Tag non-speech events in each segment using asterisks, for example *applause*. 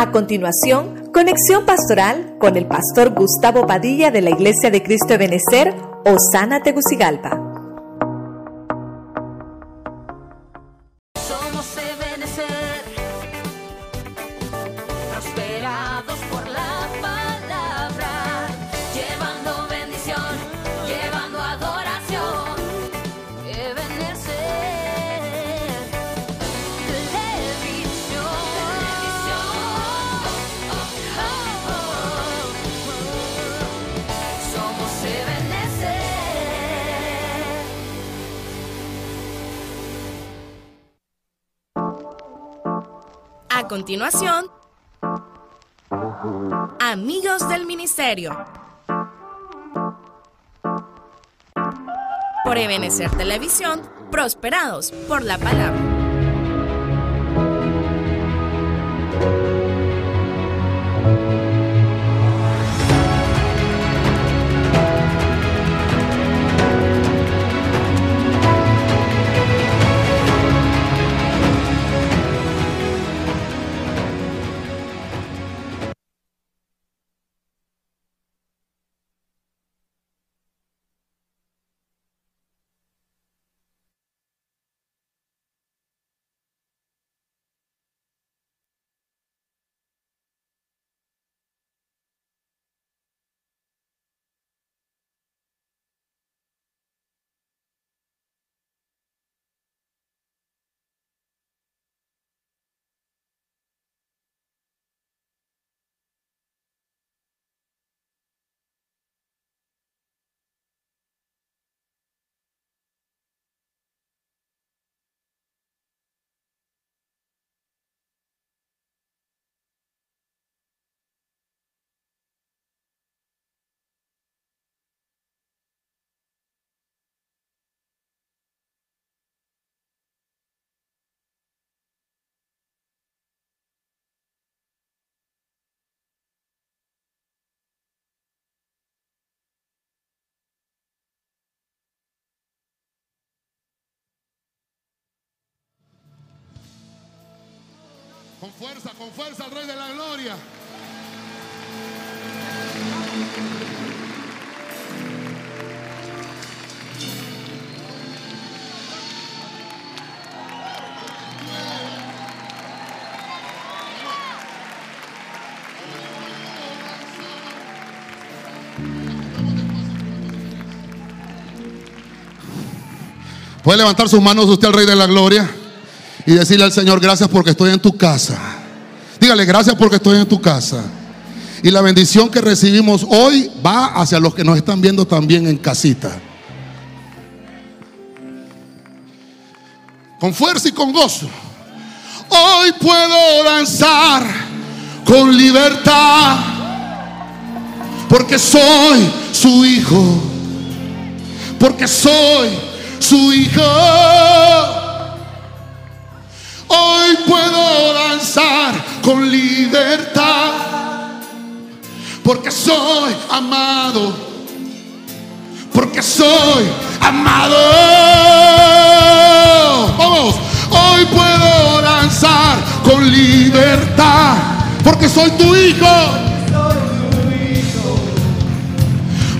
A continuación, conexión pastoral con el pastor Gustavo Padilla de la Iglesia de Cristo de Benecer, Osana Tegucigalpa. Continuación, Amigos del Ministerio. Por Ebenecer Televisión, prosperados por la palabra. Con fuerza, con fuerza al Rey de la Gloria. Puede levantar sus manos usted al Rey de la Gloria y decirle al Señor, gracias porque estoy en tu casa. Dígale, gracias porque estoy en tu casa. Y la bendición que recibimos hoy va hacia los que nos están viendo también en casita. Con fuerza y con gozo. Hoy puedo danzar con libertad. Porque soy su hijo. Porque soy su hijo. Hoy puedo danzar con libertad. Porque soy amado. Porque soy amado. Vamos. Hoy puedo danzar con libertad. Porque soy tu hijo.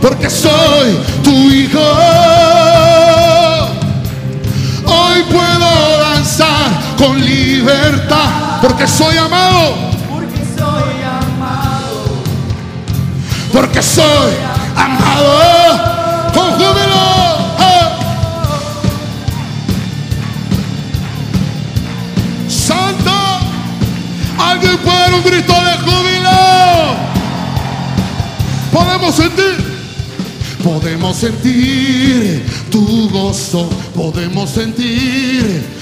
Porque soy tu hijo. Con libertad, porque soy amado. Porque soy amado. Porque soy amado. Con júbilo. Santo. Alguien puede dar un grito de júbilo. Podemos sentir. Podemos sentir tu gozo, podemos sentir.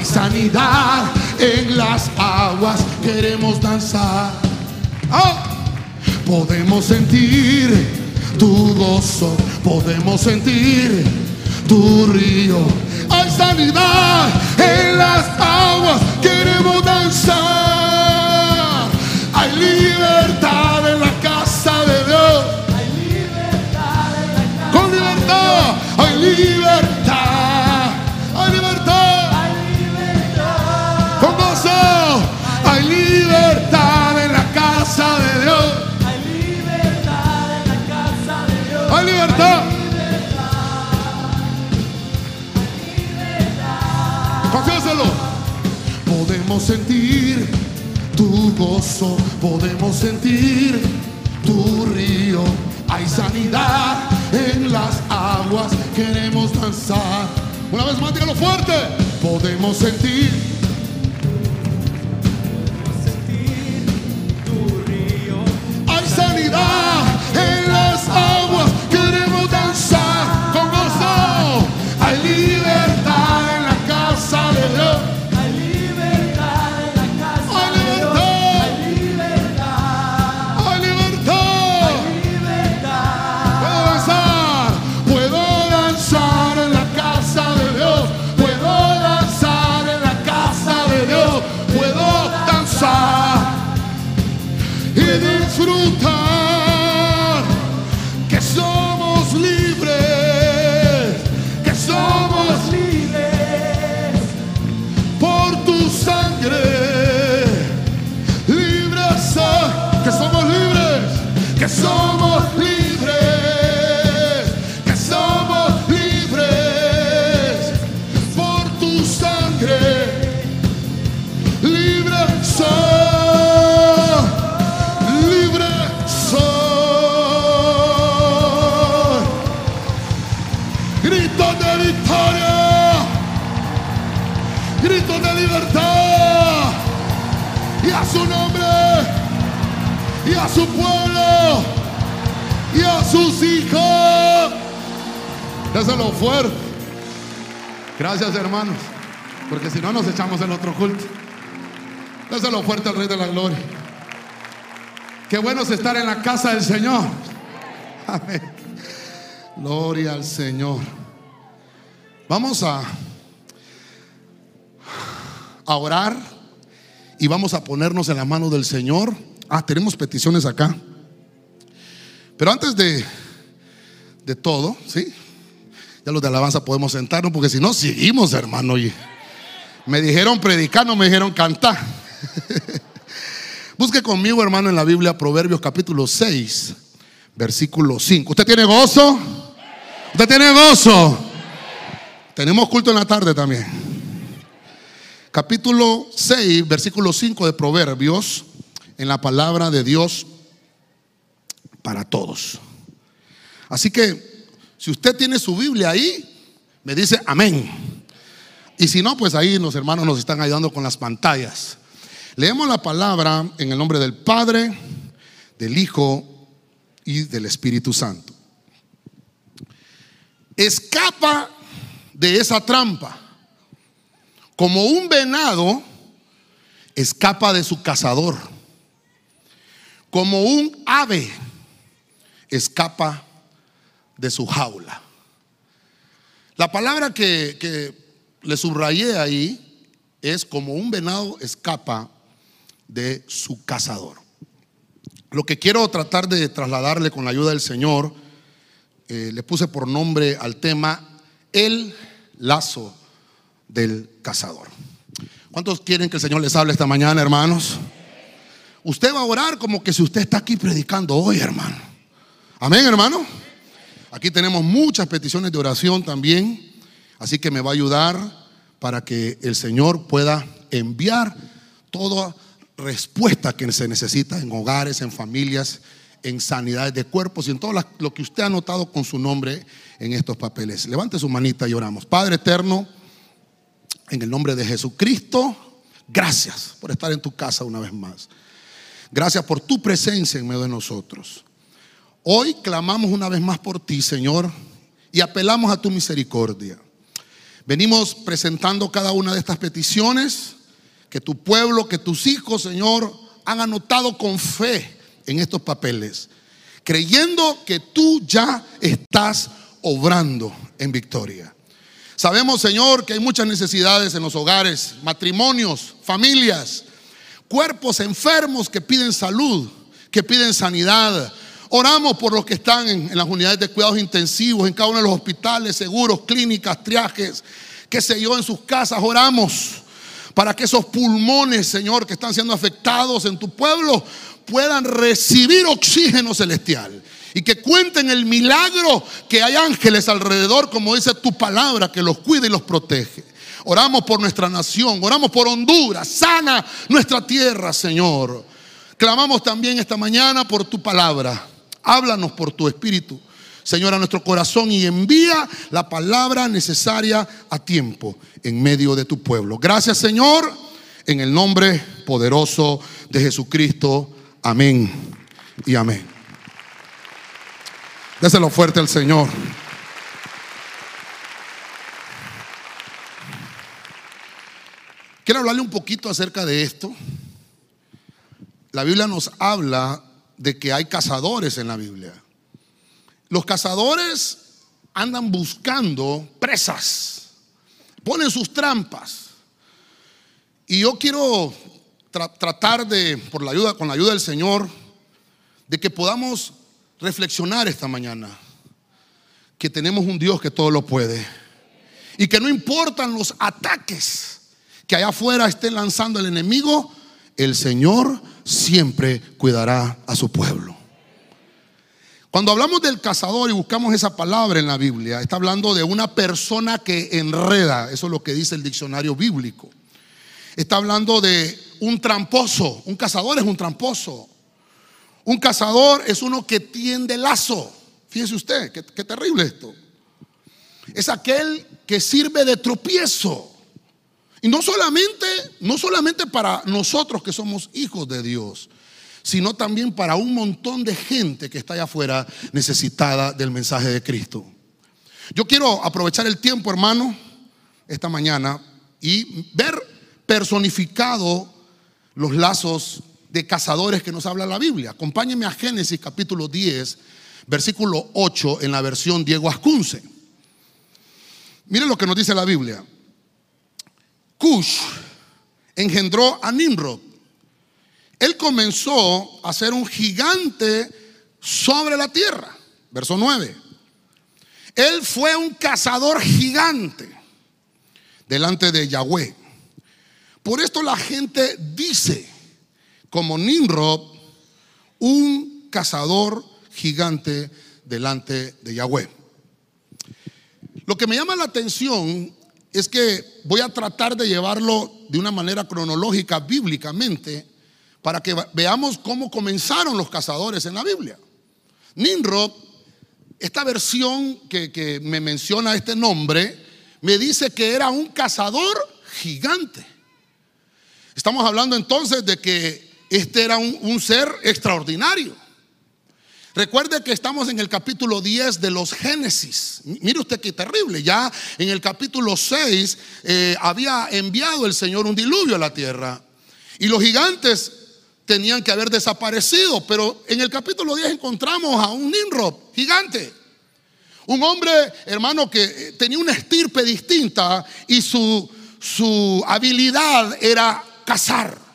Hay sanidad en las aguas, queremos danzar. ¡Ah! Podemos sentir tu gozo, podemos sentir tu río. Hay sanidad en las aguas, Podemos sentir tu gozo, podemos sentir tu río. Hay sanidad en las aguas, queremos danzar. Una vez más, dígalo fuerte. Podemos sentir. De libertad y a su nombre y a su pueblo y a sus hijos. Déselo fuerte. Gracias hermanos, porque si no nos echamos el otro culto. Déselo fuerte al Rey de la Gloria. Qué bueno es estar en la casa del Señor. Gloria al Señor. Vamos a a orar y vamos a ponernos en la mano del Señor. Ah, tenemos peticiones acá. Pero antes de, de todo, ¿sí? Ya los de alabanza podemos sentarnos porque si no, seguimos, hermano. Y me dijeron predicar, no me dijeron cantar. *laughs* Busque conmigo, hermano, en la Biblia, Proverbios capítulo 6, versículo 5. ¿Usted tiene gozo? ¿Usted tiene gozo? Tenemos culto en la tarde también capítulo 6, versículo 5 de Proverbios, en la palabra de Dios para todos. Así que, si usted tiene su Biblia ahí, me dice amén. Y si no, pues ahí los hermanos nos están ayudando con las pantallas. Leemos la palabra en el nombre del Padre, del Hijo y del Espíritu Santo. Escapa de esa trampa como un venado escapa de su cazador, como un ave escapa de su jaula. La palabra que, le subrayé ahí es como un venado escapa de su cazador. Lo que quiero tratar de trasladarle con la ayuda del Señor, eh, le puse por nombre al tema el lazo del cazador. ¿Cuántos quieren que el Señor les hable esta mañana, hermanos? Usted va a orar como que si usted está aquí predicando hoy, hermano. Amén, hermano. Aquí tenemos muchas peticiones de oración también, así que me va a ayudar para que el Señor pueda enviar toda respuesta que se necesita en hogares, en familias, en sanidades de cuerpos y en todo lo que usted ha notado con su nombre en estos papeles. Levante su manita y oramos. Padre eterno, en el nombre de Jesucristo, gracias por estar en tu casa una vez más. Gracias por tu presencia en medio de nosotros. Hoy clamamos una vez más por ti, Señor, y apelamos a tu misericordia. Venimos presentando cada una de estas peticiones que tu pueblo, que tus hijos, Señor, han anotado con fe en estos papeles, creyendo que tú ya estás obrando en victoria. Sabemos, Señor, que hay muchas necesidades en los hogares, matrimonios, familias, cuerpos enfermos que piden salud, que piden sanidad. Oramos por los que están en, las unidades de cuidados intensivos, en cada uno de los hospitales, seguros, clínicas, triajes, qué sé yo, en sus casas. Oramos para que esos pulmones, Señor, que están siendo afectados en tu pueblo, puedan recibir oxígeno celestial y que cuenten el milagro que hay ángeles alrededor, como dice tu palabra, que los cuida y los protege. Oramos por nuestra nación, oramos por Honduras, sana nuestra tierra, Señor. Clamamos también esta mañana por tu palabra. Háblanos por tu espíritu, Señor, a nuestro corazón y envía la palabra necesaria a tiempo en medio de tu pueblo. Gracias, Señor, en el nombre poderoso de Jesucristo. Amén y amén. Déselo fuerte al Señor. Quiero hablarle un poquito acerca de esto. La Biblia nos habla de que hay cazadores en la Biblia. Los cazadores andan buscando presas, ponen sus trampas. Y yo quiero tra- tratar de, por la ayuda, con la ayuda del Señor, de que podamos reflexionar esta mañana que tenemos un Dios que todo lo puede y que no importan los ataques que allá afuera estén lanzando el enemigo, el Señor siempre cuidará a su pueblo. Cuando hablamos del cazador y buscamos esa palabra en la Biblia, está hablando de una persona que enreda, eso es lo que dice el diccionario bíblico. Está hablando de un tramposo, un cazador es un tramposo. Un cazador es uno que tiende lazo. Fíjese usted, qué, terrible esto. Es aquel que sirve de tropiezo. Y no solamente, no solamente para nosotros que somos hijos de Dios, sino también para un montón de gente que está allá afuera necesitada del mensaje de Cristo. Yo quiero aprovechar el tiempo, hermano, esta mañana y ver personificado los lazos de cazadores que nos habla la Biblia. Acompáñenme a Génesis capítulo 10, versículo 8 en la versión Diego Ascunce. Miren lo que nos dice la Biblia. Cush engendró a Nimrod. Él comenzó a ser un gigante sobre la tierra. Verso 9. Él fue un cazador gigante delante de Yahweh. Por esto la gente dice, como Nimrod, un cazador gigante delante de Yahweh. Lo que me llama la atención es que voy a tratar de llevarlo de una manera cronológica, bíblicamente, para que veamos cómo comenzaron los cazadores en la Biblia. Nimrod, esta versión que, que me menciona este nombre, me dice que era un cazador gigante. Estamos hablando entonces de que este era un, ser extraordinario. Recuerde que estamos en el capítulo 10 de los Génesis. Mire usted qué terrible. Ya en el capítulo 6 eh, había enviado el Señor un diluvio a la tierra. Y los gigantes tenían que haber desaparecido. Pero en el capítulo 10 encontramos a un Nimrod gigante. Un hombre, hermano, que eh, tenía una estirpe distinta y su, su habilidad era cazar.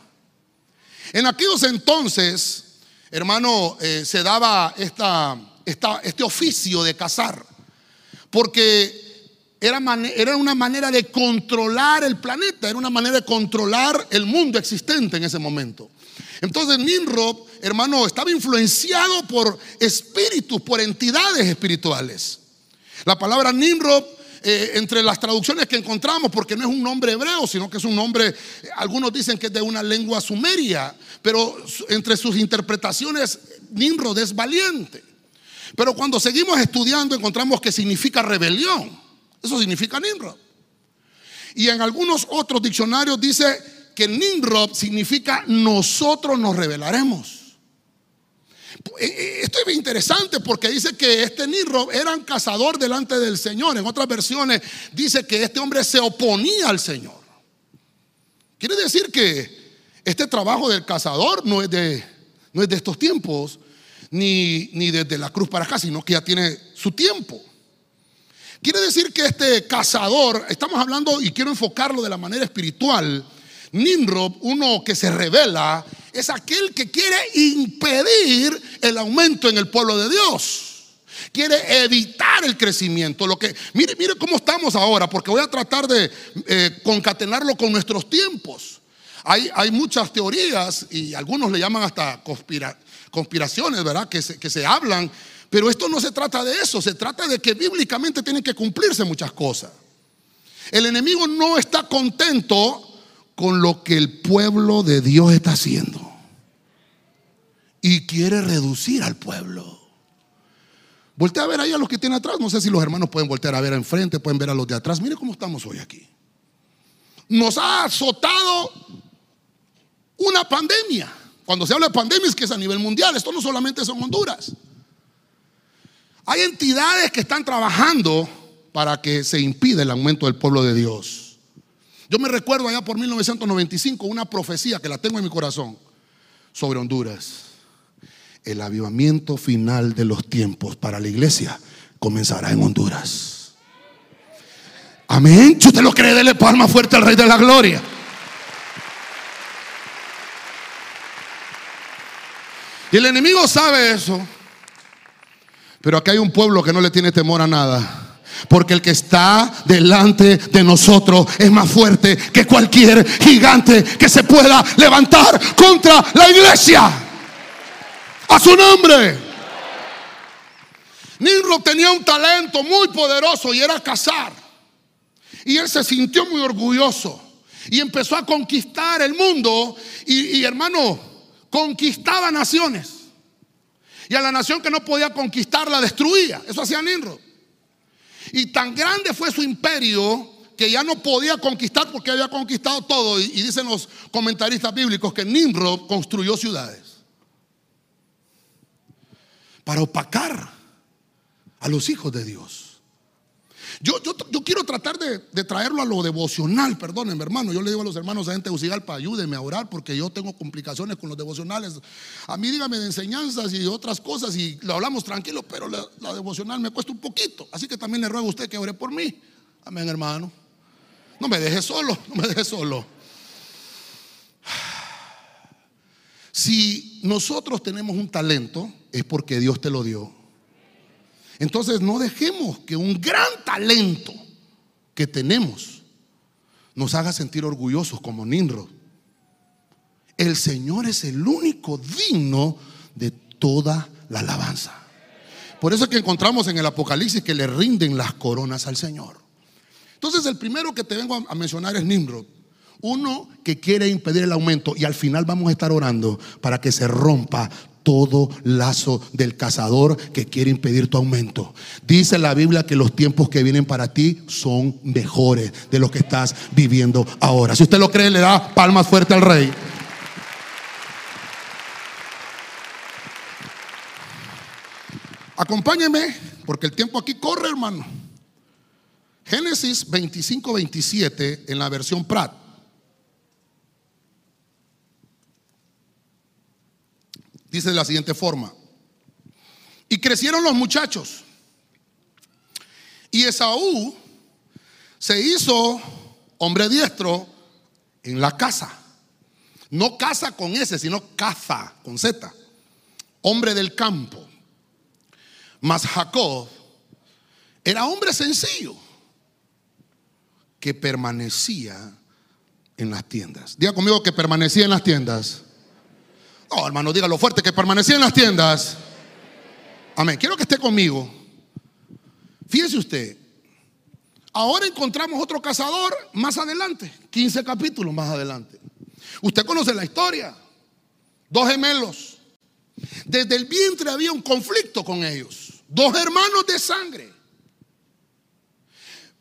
En aquellos entonces, hermano, eh, se daba esta, este oficio de cazar, porque era, era una manera de controlar el planeta, era una manera de controlar el mundo existente en ese momento. Entonces Nimrod, hermano, estaba influenciado por espíritus, por entidades espirituales. La palabra Nimrod, eh, entre las traducciones que encontramos, porque no es un nombre hebreo, sino que es un nombre, eh, algunos dicen que es de una lengua sumeria, pero entre sus interpretaciones, Nimrod es valiente. Pero cuando seguimos estudiando, encontramos que significa rebelión. Eso significa Nimrod. Y en algunos otros diccionarios dice que Nimrod significa nosotros nos rebelaremos. Eh, eh, Esto es interesante porque dice que este Nimrod era un cazador delante del Señor. En otras versiones dice que este hombre se oponía al Señor. Quiere decir que este trabajo del cazador no es de, no es de estos tiempos, ni, ni desde la cruz para acá, sino que ya tiene su tiempo. Quiere decir que este cazador, estamos hablando y quiero enfocarlo de la manera espiritual, Nimrod, uno que se revela, es aquel que quiere impedir el aumento en el pueblo de Dios. Quiere evitar el crecimiento. Lo que, mire, mire cómo estamos ahora, porque voy a tratar de eh, concatenarlo con nuestros tiempos. Hay, hay muchas teorías y algunos le llaman hasta conspira- conspiraciones, ¿verdad? Que se, que se hablan. Pero esto no se trata de eso, se trata de que bíblicamente tienen que cumplirse muchas cosas. El enemigo no está contento con lo que el pueblo de Dios está haciendo. Y quiere reducir al pueblo. Voltea a ver ahí a los que tienen atrás. No sé si los hermanos pueden voltear a ver enfrente, pueden ver a los de atrás. Mire cómo estamos hoy aquí. Nos ha azotado una pandemia. Cuando se habla de pandemia es que es a nivel mundial. Esto no solamente es en Honduras. Hay entidades que están trabajando para que se impida el aumento del pueblo de Dios. Yo me recuerdo allá por 1995 una profecía que la tengo en mi corazón sobre Honduras. El avivamiento final de los tiempos para la iglesia comenzará en Honduras. Amén. Si usted lo cree, dele palma fuerte al Rey de la Gloria. Y el enemigo sabe eso. Pero acá hay un pueblo que no le tiene temor a nada. Porque el que está delante de nosotros es más fuerte que cualquier gigante que se pueda levantar contra la iglesia. A su nombre. Nimrod tenía un talento muy poderoso y era cazar. Y él se sintió muy orgulloso. Y empezó a conquistar el mundo. Y, hermano, conquistaba naciones. Y a la nación que no podía conquistar la destruía. Eso hacía Nimrod. Y tan grande fue su imperio que ya no podía conquistar porque había conquistado todo. Y, dicen los comentaristas bíblicos que Nimrod construyó ciudades para opacar a los hijos de Dios. Yo, quiero tratar de, de, traerlo a lo devocional, perdónenme hermano. Yo le digo a los hermanos de gente Tegucigalpa, ayúdenme a orar porque yo tengo complicaciones con los devocionales. A mí dígame de enseñanzas y otras cosas y lo hablamos tranquilo, pero la devocional me cuesta un poquito. Así que también le ruego a usted que ore por mí. Amén, hermano. No me deje solo, no me deje solo. Si nosotros tenemos un talento, es porque Dios te lo dio. Entonces no dejemos que un gran talento que tenemos nos haga sentir orgullosos como Nimrod. El Señor es el único digno de toda la alabanza. Por eso es que encontramos en el Apocalipsis que le rinden las coronas al Señor. Entonces el primero que te vengo a mencionar es Nimrod. Uno que quiere impedir el aumento y al final vamos a estar orando para que se rompa todo lazo del cazador que quiere impedir tu aumento. Dice la Biblia que los tiempos que vienen para ti son mejores de los que estás viviendo ahora. Si usted lo cree, le da palmas fuerte al rey. Acompáñeme, porque el tiempo aquí corre, hermano. Génesis 25, 27 en la versión Prat. Dice de la siguiente forma. Y crecieron los muchachos. Y Esaú se hizo hombre diestro en la casa. No casa con S, sino caza con Z. Hombre del campo. Mas Jacob era hombre sencillo que permanecía en las tiendas. Diga conmigo que permanecía en las tiendas. No, hermano, dígalo fuerte, que permanecía en las tiendas. Amén. Quiero que esté conmigo. Fíjese usted, ahora encontramos otro cazador más adelante, 15 capítulos más adelante. Usted conoce la historia. Dos gemelos. Desde el vientre había un conflicto con ellos. Dos hermanos de sangre.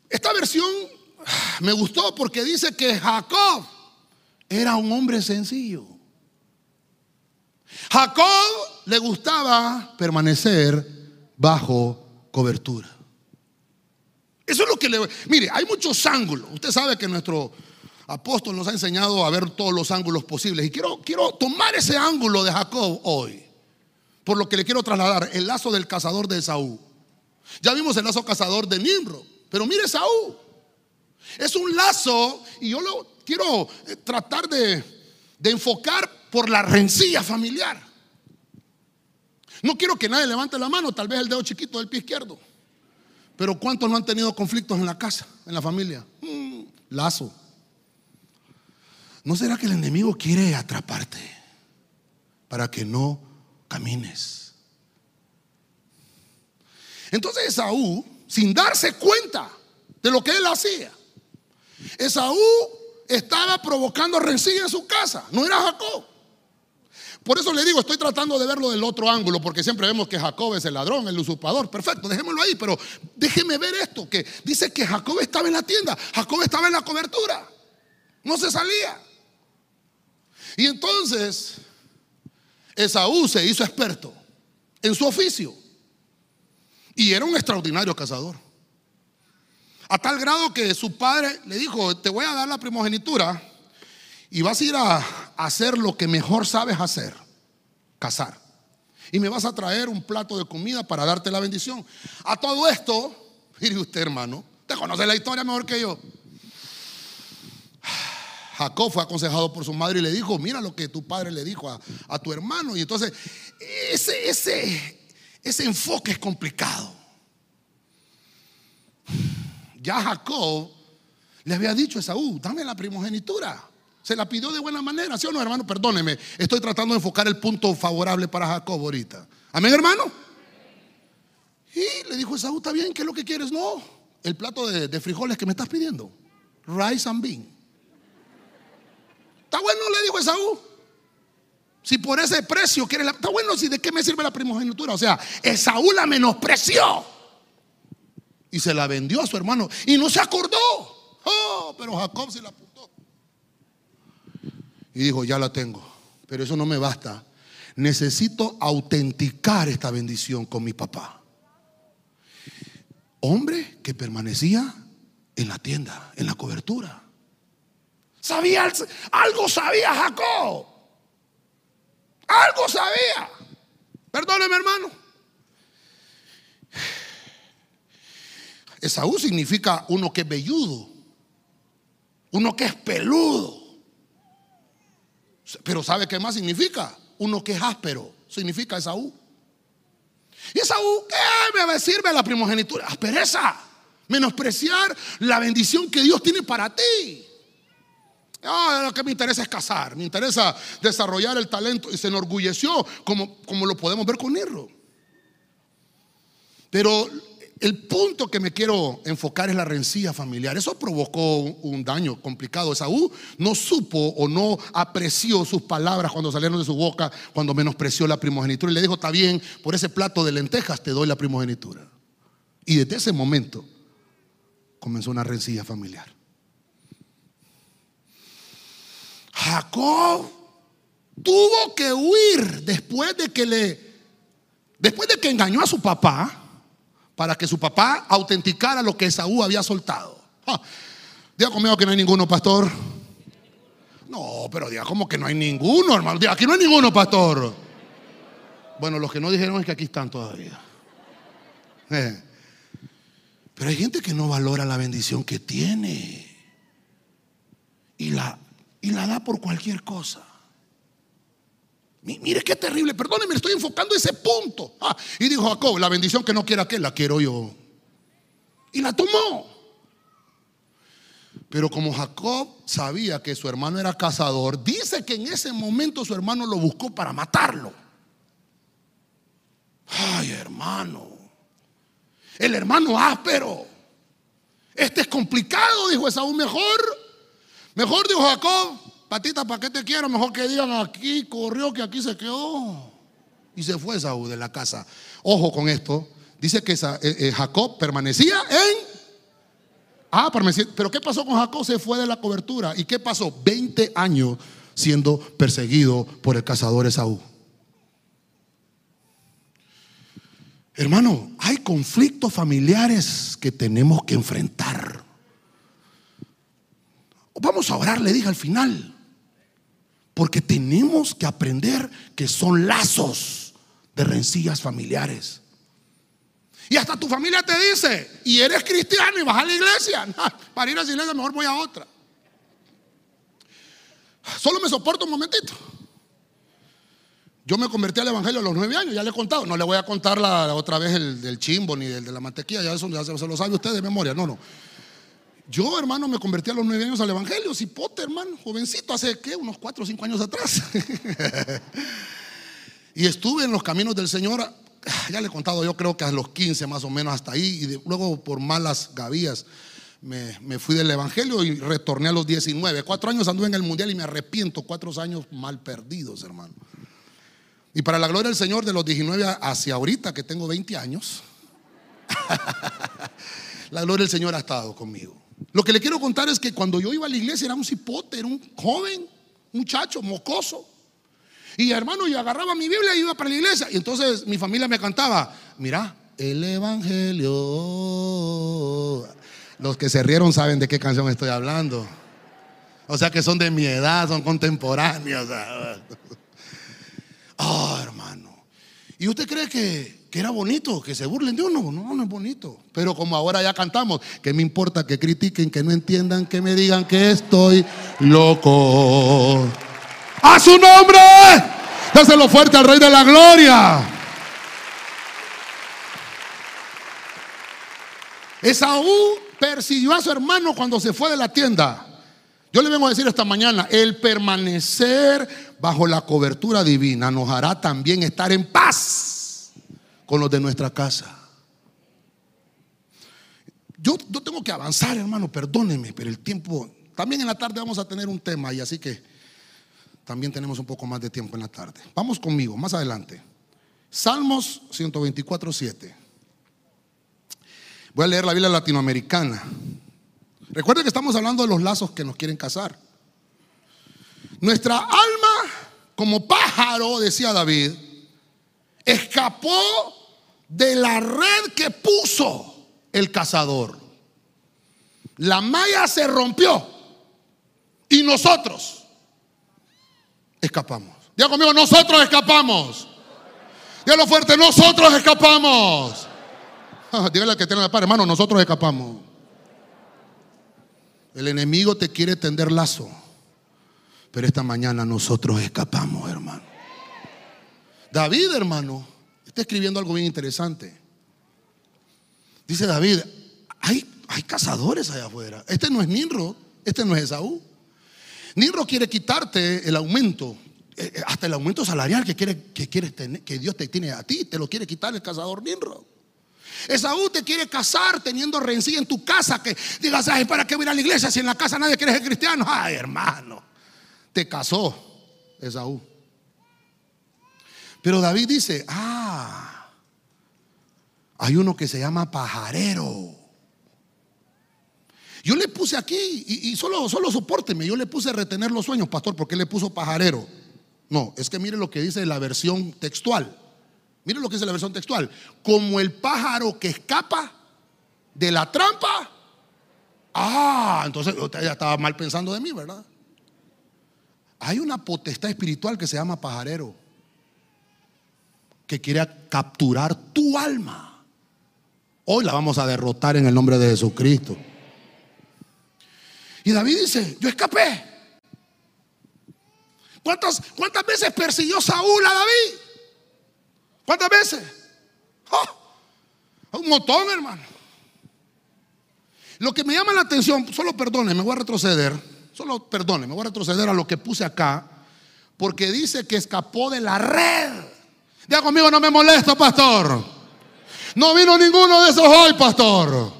Esta versión me gustó porque dice que Jacob era un hombre sencillo. Jacob le gustaba permanecer bajo cobertura. Eso es lo que le... Mire, hay muchos ángulos. Usted sabe que nuestro apóstol nos ha enseñado a ver todos los ángulos posibles. Y quiero, quiero tomar ese ángulo de Jacob hoy. Por lo que le quiero trasladar, el lazo del cazador de Esaú. Ya vimos el lazo cazador de Nimrod. Pero mire Esaú. Es un lazo y yo lo quiero eh, tratar de, de enfocar por la rencilla familiar. No quiero que nadie levante la mano, tal vez el dedo chiquito del pie izquierdo. Pero ¿cuántos no han tenido conflictos en la casa, en la familia? Mm, lazo. ¿No será que el enemigo quiere atraparte para que no camines? Entonces Esaú, sin darse cuenta de lo que él hacía, Esaú estaba provocando rencilla en su casa, no era Jacob. Por eso le digo, estoy tratando de verlo del otro ángulo, porque siempre vemos que Jacob es el ladrón, el usurpador. Perfecto, dejémoslo ahí, pero déjeme ver esto, que dice que Jacob estaba en la tienda, Jacob estaba en la cobertura, no se salía. Y entonces Esaú se hizo experto en su oficio y era un extraordinario cazador. A tal grado que su padre le dijo, te voy a dar la primogenitura y vas a ir a hacer lo que mejor sabes hacer, cazar. Y me vas a traer un plato de comida para darte la bendición. A todo esto, *laughs* mire usted hermano, te conoce la historia mejor que yo. *sighs* Jacob fue aconsejado por su madre y le dijo, mira lo que tu padre le dijo a, tu hermano. Y entonces, ese, ese, ese enfoque es complicado. *sighs* Ya Jacob le había dicho a Esaú, dame la primogenitura. Se la pidió de buena manera, ¿sí o no, hermano? Perdóneme, estoy tratando de enfocar el punto favorable para Jacob ahorita. Amén, hermano. Y le dijo Esaú, está bien, ¿qué es lo que quieres? No, el plato de, frijoles que me estás pidiendo. Rice and bean. Está bueno, le dijo Esaú. Si por ese precio quieres la. Está bueno, si de qué me sirve la primogenitura. O sea, Esaú la menospreció. Y se la vendió a su hermano. Y no se acordó. Oh, pero Jacob se la apuntó. Y dijo, ya la tengo. Pero eso no me basta. Necesito autenticar esta bendición con mi papá. Hombre que permanecía en la tienda, en la cobertura. Sabía, algo sabía Jacob. Algo sabía. Perdóneme, hermano. Esaú significa uno que es velludo, uno que es peludo. Pero ¿sabe qué más significa? Uno que es áspero, significa Esaú. Y Esaú, ¿qué me sirve la primogenitura? Aspereza, menospreciar la bendición que Dios tiene para ti. Ah, lo que me interesa es casar, me interesa desarrollar el talento y se enorgulleció como, como lo podemos ver con Nero. Pero el punto que me quiero enfocar es la rencilla familiar. Eso provocó un daño complicado. Esaú no supo o no apreció sus palabras cuando salieron de su boca, cuando menospreció la primogenitura. Y le dijo, está bien, por ese plato de lentejas te doy la primogenitura. Y desde ese momento comenzó una rencilla familiar. Jacob tuvo que huir después de que le después de que engañó a su papá para que su papá autenticara lo que Esaú había soltado. Ah, diga conmigo que no hay ninguno, pastor. No, pero diga como que no hay ninguno, hermano. Diga, aquí no hay ninguno, pastor. Bueno, los que no dijeron es que aquí están todavía. Eh. Pero hay gente que no valora la bendición que tiene. Y la y la da por cualquier cosa. Mire qué terrible, perdóneme, estoy enfocando ese punto. Ah, y dijo Jacob, la bendición que no quiera aquel, la quiero yo. Y la tomó. Pero como Jacob sabía que su hermano era cazador, dice que en ese momento su hermano lo buscó para matarlo. Ay, hermano. El hermano áspero. Este es complicado, dijo Esaú, mejor Mejor dijo Jacob, patita, ¿para qué te quiero? Mejor que digan aquí corrió que aquí se quedó. Y se fue Saúl de la casa. Ojo con esto. Dice que eh, eh, Jacob permanecía en... Ah, permanecía. Pero ¿qué pasó con Jacob? Se fue de la cobertura. ¿Y qué pasó? 20 años siendo perseguido por el cazador Esaú. Hermano, hay conflictos familiares que tenemos que enfrentar. Vamos a orar, le dije al final. Porque tenemos que aprender que son lazos de rencillas familiares. Y hasta tu familia te dice, y eres cristiano y vas a la iglesia. *laughs* para ir a la iglesia mejor voy a otra. Solo me soporto un momentito. Yo me convertí al evangelio a los nueve años, ya le he contado. No le voy a contar la, otra vez el del chimbo ni el de la mantequilla, ya eso se lo sabe usted de memoria. No, no. Yo, hermano, me convertí a los nueve años al Evangelio, cipote, hermano, jovencito, hace ¿qué? Unos cuatro o cinco años atrás. *laughs* y estuve en los caminos del Señor, ya le he contado, yo creo que a los 15 más o menos hasta ahí, y luego por malas gavías me, me fui del Evangelio y retorné a los 19. Cuatro años anduve en el Mundial y me arrepiento. Cuatro años mal perdidos, hermano. Y para la gloria del Señor, de los 19 hacia ahorita, que tengo 20 años, *laughs* la gloria del Señor ha estado conmigo. Lo que le quiero contar es que cuando yo iba a la iglesia era un cipote, era un joven, muchacho, mocoso. Y hermano, yo agarraba mi Biblia y iba para la iglesia. Y entonces mi familia me cantaba, mira, el Evangelio. Los que se rieron saben de qué canción estoy hablando. O sea que son de mi edad, son contemporáneos. *laughs* Ah, hermano. ¿Y usted cree que, que era bonito que se burlen de uno? No, no es bonito. Pero como ahora ya cantamos, que me importa que critiquen, que no entiendan, que me digan que estoy loco. ¡A su nombre! Dáselo fuerte al Rey de la Gloria. Esaú persiguió a su hermano cuando se fue de la tienda. Yo le vengo a decir esta mañana, el permanecer bajo la cobertura divina nos hará también estar en paz con los de nuestra casa. Yo, yo tengo que avanzar, hermano, perdóneme, pero el tiempo, también en la tarde vamos a tener un tema y así que también tenemos un poco más de tiempo en la tarde. Vamos conmigo, más adelante. Salmos 124, 7. Voy a leer la Biblia latinoamericana. Recuerden que estamos hablando de los lazos que nos quieren casar. Nuestra alma, como pájaro, decía David, escapó de la red que puso el cazador. La malla se rompió y nosotros escapamos. Diga conmigo, nosotros escapamos. Dígalo fuerte, nosotros escapamos. Dígale al que tiene la par, hermano, nosotros escapamos. El enemigo te quiere tender lazo. Pero esta mañana nosotros escapamos, hermano. David, hermano, está escribiendo algo bien interesante. Dice David, hay, hay cazadores allá afuera. Este no es Ninro, este no es Esaú. Ninro quiere quitarte el aumento, eh, eh, hasta el aumento salarial que, quiere, que, quieres tener, que Dios te tiene a ti, te lo quiere quitar el cazador Ninro. Esaú te quiere casar teniendo rencilla en tu casa. Que digas, ay, ¿para qué voy a la iglesia si en la casa nadie quiere ser cristiano? Ay, hermano, te casó Esaú. Pero David dice, ah, hay uno que se llama pajarero. Yo le puse aquí, y, solo, solo yo le puse retener los sueños, pastor, porque le puso pajarero. No, es que mire lo que dice la versión textual. Miren lo que dice la versión textual. Como el pájaro que escapa de la trampa. Ah, entonces ya estaba mal pensando de mí, ¿verdad? Hay una potestad espiritual que se llama pajarero. Que quiere capturar tu alma. Hoy la vamos a derrotar en el nombre de Jesucristo. Y David dice, yo escapé. ¿Cuántas, cuántas veces persiguió Saúl a David? ¿Cuántas veces? ¡Oh! Un montón, hermano. Lo que me llama la atención, solo perdone, me voy a retroceder, solo perdone, me voy a retroceder a lo que puse acá, porque dice que escapó de la red. Diga conmigo, no me molesto, pastor. No vino ninguno de esos hoy, pastor.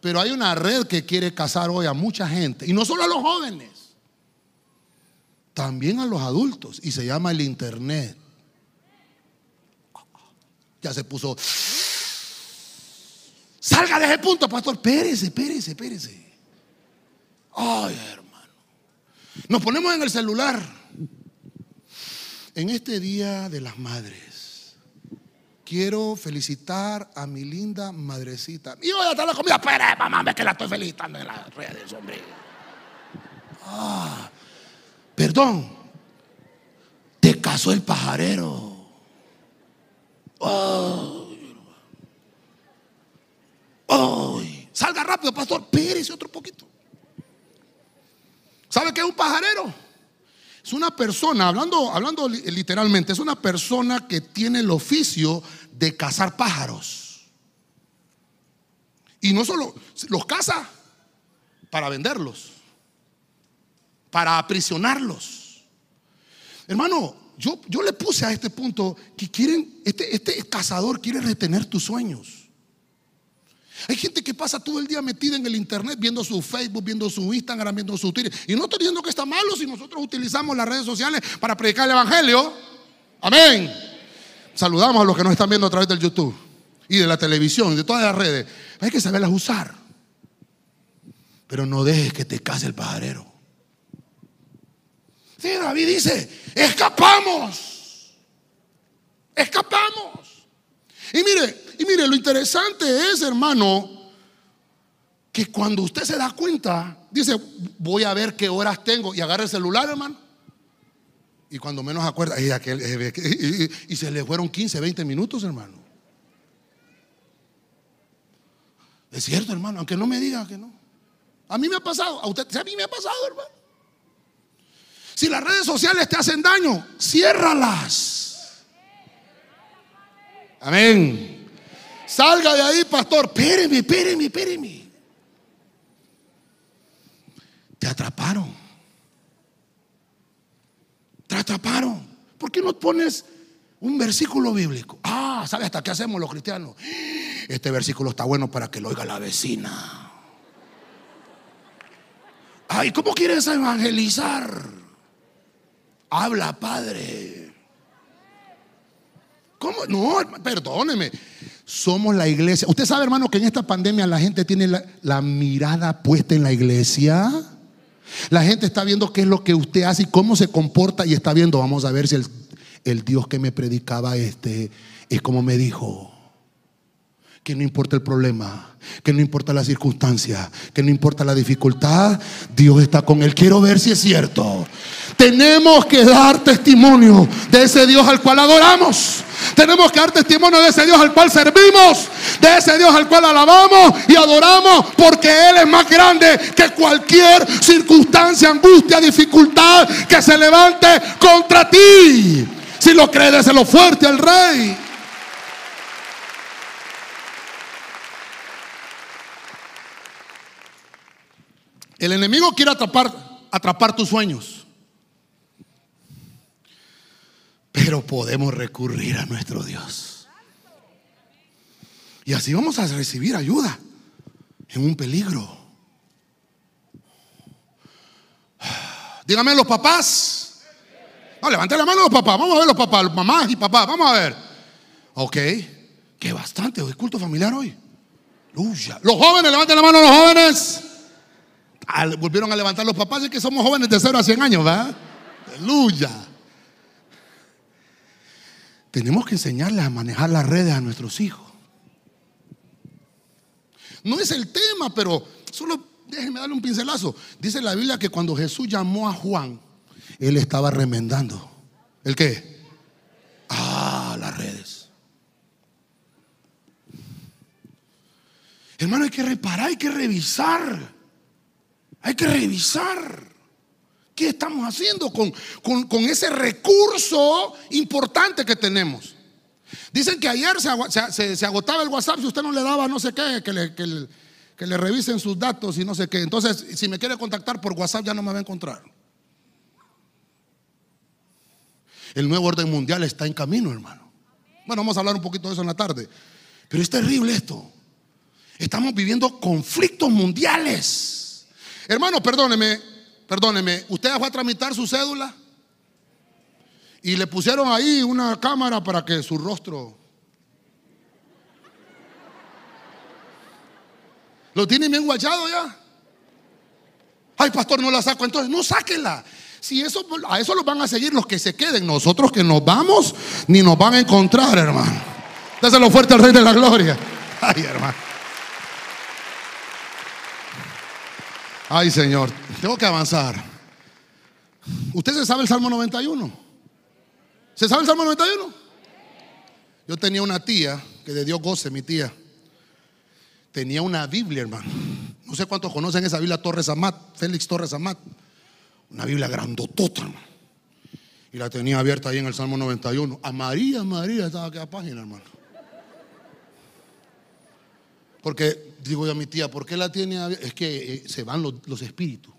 Pero hay una red que quiere casar hoy a mucha gente, y no solo a los jóvenes, también a los adultos, y se llama el Internet ya se puso. Salga de ese punto, pastor. Espérese, espérese, espérese. Ay, hermano. Nos ponemos en el celular. En este día de las madres, quiero felicitar a mi linda madrecita. Y voy a dar la comida. Espera, mamá, que la estoy felicitando en las redes, hombre. Ah, perdón. Te casó el pajarero. Salga rápido, pastor. Pérese otro poquito. ¿Sabe qué es un pajarero? Es una persona, hablando, hablando literalmente, es una persona que tiene el oficio de cazar pájaros. Y no solo los caza para venderlos, para aprisionarlos. Hermano, yo, yo le puse a este punto que quieren, este, este cazador quiere retener tus sueños. Hay gente que pasa todo el día metida en el internet viendo su Facebook, viendo su Instagram, viendo su Twitter. Y no estoy diciendo que está malo si nosotros utilizamos las redes sociales para predicar el Evangelio. Amén. Saludamos a los que nos están viendo a través del YouTube y de la televisión y de todas las redes. Hay que saberlas usar. Pero no dejes que te case el pajarero. Sí, David dice, escapamos. Escapamos. Y mire, y mire, lo interesante es, hermano, que cuando usted se da cuenta, dice, voy a ver qué horas tengo y agarra el celular, hermano. Y cuando menos acuerda, y- y- y se le fueron 15, 20 minutos, hermano. Es cierto, hermano, aunque no me diga que no. A mí me ha pasado, a usted, a mí me ha pasado, hermano. Si las redes sociales te hacen daño, ciérralas. Amén. Salga de ahí, pastor. Espéreme, espéreme, espéreme. Te atraparon. Te atraparon. ¿Por qué no pones un versículo bíblico? Ah, ¿sabe hasta qué hacemos los cristianos? Este versículo está bueno para que lo oiga la vecina. Ay, ¿cómo quieres evangelizar? Habla, Padre. ¿Cómo? No, perdóneme. Somos la iglesia. Usted sabe, hermano, que en esta pandemia la gente tiene la, mirada puesta en la iglesia. La gente está viendo qué es lo que usted hace y cómo se comporta y está viendo, vamos a ver si el, el Dios que me predicaba este es como me dijo. Que no importa el problema, que no importa la circunstancia, que no importa la dificultad, Dios está con él. Quiero ver si es cierto. Tenemos que dar testimonio de ese Dios al cual adoramos. Tenemos que dar testimonio de ese Dios al cual servimos, de ese Dios al cual alabamos y adoramos, porque Él es más grande que cualquier circunstancia, angustia, dificultad que se levante contra ti. Si lo crees, déselo fuerte al Rey. El enemigo quiere atrapar, atrapar tus sueños. Pero podemos recurrir a nuestro Dios. Y así vamos a recibir ayuda en un peligro. Dígame los papás. No, levante la mano los papás. Vamos a ver los papás, mamás y papás. Vamos a ver. Ok. Que bastante. Hoy culto familiar hoy. Aleluya. Los jóvenes, levanten la mano los jóvenes. Volvieron a levantar los papás, es que somos jóvenes de 0 a 100 años, ¿verdad? Aleluya. Tenemos que enseñarles a manejar las redes a nuestros hijos. No es el tema, pero solo déjenme darle un pincelazo. Dice la Biblia que cuando Jesús llamó a Juan, él estaba remendando. ¿El qué? Ah, las redes. Hermano, hay que reparar, hay que revisar. Hay que revisar. ¿Qué estamos haciendo con, con- ese recurso importante que tenemos? Dicen que ayer se, agotaba el WhatsApp si usted no le daba no sé qué, que le, que le- le revisen sus datos y no sé qué. Entonces, si me quiere contactar por WhatsApp ya no me va a encontrar. El nuevo orden mundial está en camino, hermano. Bueno, vamos a hablar un poquito de eso en la tarde. Pero es terrible esto. Estamos viviendo conflictos mundiales. Hermano, perdóneme, perdóneme. ¿Usted fue a tramitar su cédula? Y le pusieron ahí una cámara para que su rostro... ¿Lo tiene bien guachado ya? Ay, pastor, no la saco. Entonces, no sáquela. Si eso, a eso los van a seguir los que se queden. Nosotros que nos vamos, ni nos van a encontrar, hermano. Dáselo fuerte al Rey de la Gloria. Ay, hermano. Ay, Señor, tengo que avanzar. ¿Usted se sabe el Salmo 91? ¿Se sabe el Salmo 91? Yo tenía una tía, que de Dios goce, mi tía. Tenía una Biblia, hermano. No sé cuántos conocen esa Biblia Torres Amat, Félix Torres Amat. Una Biblia grandotota, hermano. Y la tenía abierta ahí en el Salmo 91. A María, María estaba aquella página, hermano. Porque, digo yo a mi tía, ¿por qué la tiene? Es que eh, se van los, los espíritus.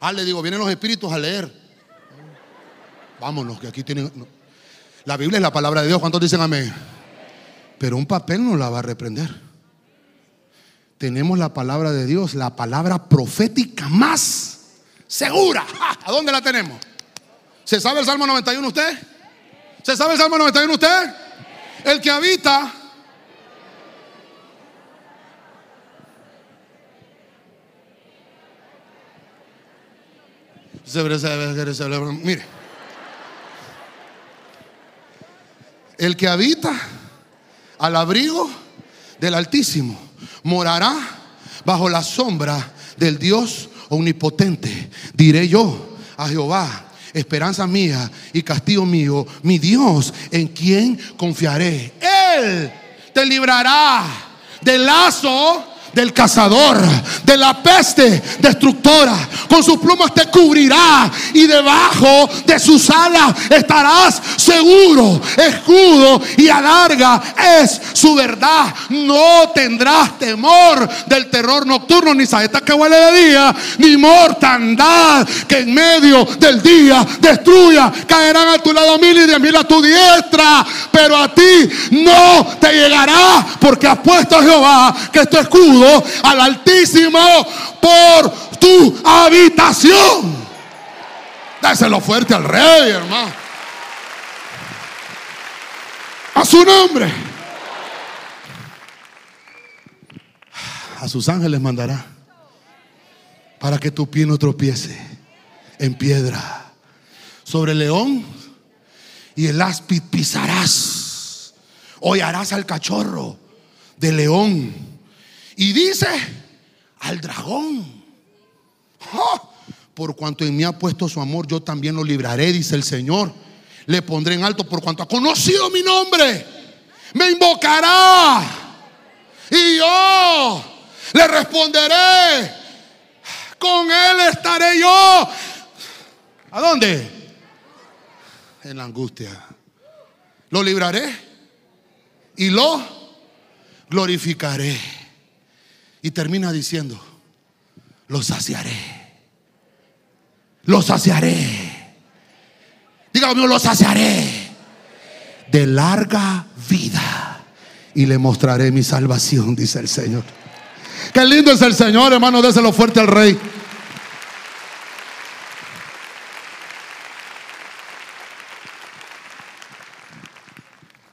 Ah, le digo, vienen los espíritus a leer. Vámonos, que aquí tienen. La Biblia es la palabra de Dios. ¿Cuántos dicen amén? Pero un papel no la va a reprender. Tenemos la palabra de Dios, la palabra profética más segura. *laughs* ¿A dónde la tenemos? ¿Se sabe el Salmo 91 usted? ¿Se sabe el Salmo 91 usted? El que habita Mire, el que habita al abrigo del Altísimo morará bajo la sombra del Dios omnipotente. Diré yo a Jehová, esperanza mía y castigo mío, mi Dios en quien confiaré. Él te librará del lazo del cazador, de la peste destructora. Con sus plumas te cubrirá y debajo de sus alas estarás seguro. Escudo y alarga es su verdad. No tendrás temor del terror nocturno, ni saeta que huele de día, ni mortandad que en medio del día destruya. Caerán a tu lado mil y de mil a tu diestra, pero a ti no te llegará porque has puesto a Jehová que es escudo al Altísimo por tu habitación. Dáselo fuerte al rey, hermano. A su nombre. A sus ángeles mandará para que tu pie no tropiece en piedra. Sobre el león y el áspid pisarás. Hollarás al cachorro de león y dice al dragón, por cuanto en mí ha puesto su amor, yo también lo libraré, dice el Señor. Le pondré en alto por cuanto ha conocido mi nombre. Me invocará. Y yo le responderé. Con él estaré yo. ¿A dónde? En la angustia. Lo libraré y lo glorificaré. Y termina diciendo, lo saciaré. Lo saciaré. Dígame, lo saciaré. De larga vida. Y le mostraré mi salvación, dice el Señor. Qué lindo es el Señor, hermano. Déselo fuerte al Rey.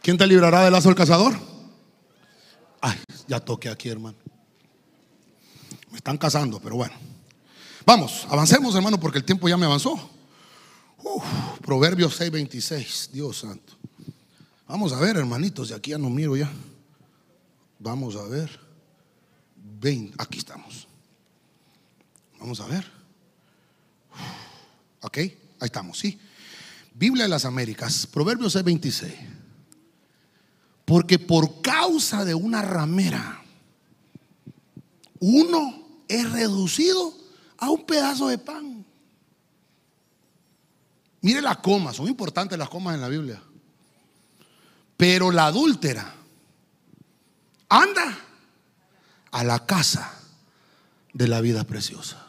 ¿Quién te librará del lazo del cazador? Ay, ya toqué aquí, hermano están casando, pero bueno. Vamos, avancemos, hermano, porque el tiempo ya me avanzó. Proverbios 6:26, Dios santo. Vamos a ver, hermanitos, de aquí ya no miro ya. Vamos a ver. 20, aquí estamos. Vamos a ver. Ok, ahí estamos, sí. Biblia de las Américas, Proverbios 6:26. Porque por causa de una ramera, uno es reducido a un pedazo de pan. Mire las comas, son importantes las comas en la Biblia. Pero la adúltera anda a la casa de la vida preciosa.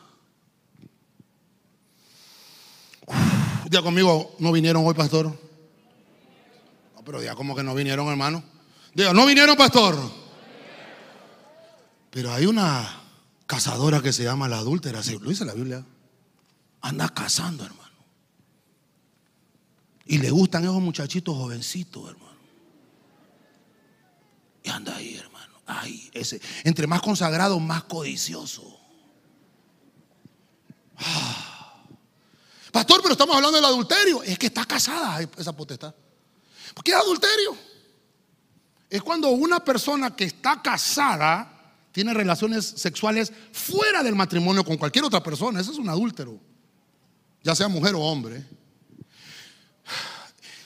Ya conmigo, ¿no vinieron hoy, pastor? No, pero ya como que no vinieron, hermano. Diga, ¿no vinieron, pastor? Pero hay una cazadora que se llama la adúltera, lo dice la Biblia, anda cazando, hermano. Y le gustan esos muchachitos jovencitos, hermano. Y anda ahí, hermano. Ay, ese, entre más consagrado, más codicioso. Ah. Pastor, pero estamos hablando del adulterio. Es que está casada esa potestad. ¿Qué es adulterio? Es cuando una persona que está casada tiene relaciones sexuales fuera del matrimonio con cualquier otra persona. Ese es un adúltero, ya sea mujer o hombre.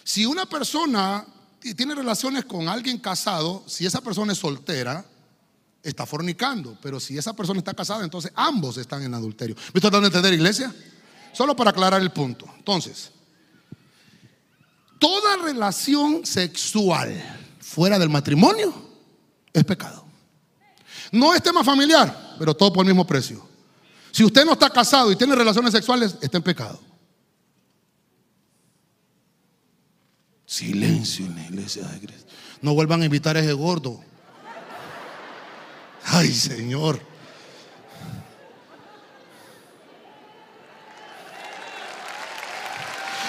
Si una persona tiene relaciones con alguien casado, si esa persona es soltera, está fornicando. Pero si esa persona está casada, entonces ambos están en adulterio. ¿Me está dando a entender, iglesia? Solo para aclarar el punto. Entonces, toda relación sexual fuera del matrimonio es pecado. No es tema familiar, pero todo por el mismo precio. Si usted no está casado y tiene relaciones sexuales, está en pecado. Silencio en la iglesia de Cristo. No vuelvan a invitar a ese gordo. Ay, Señor.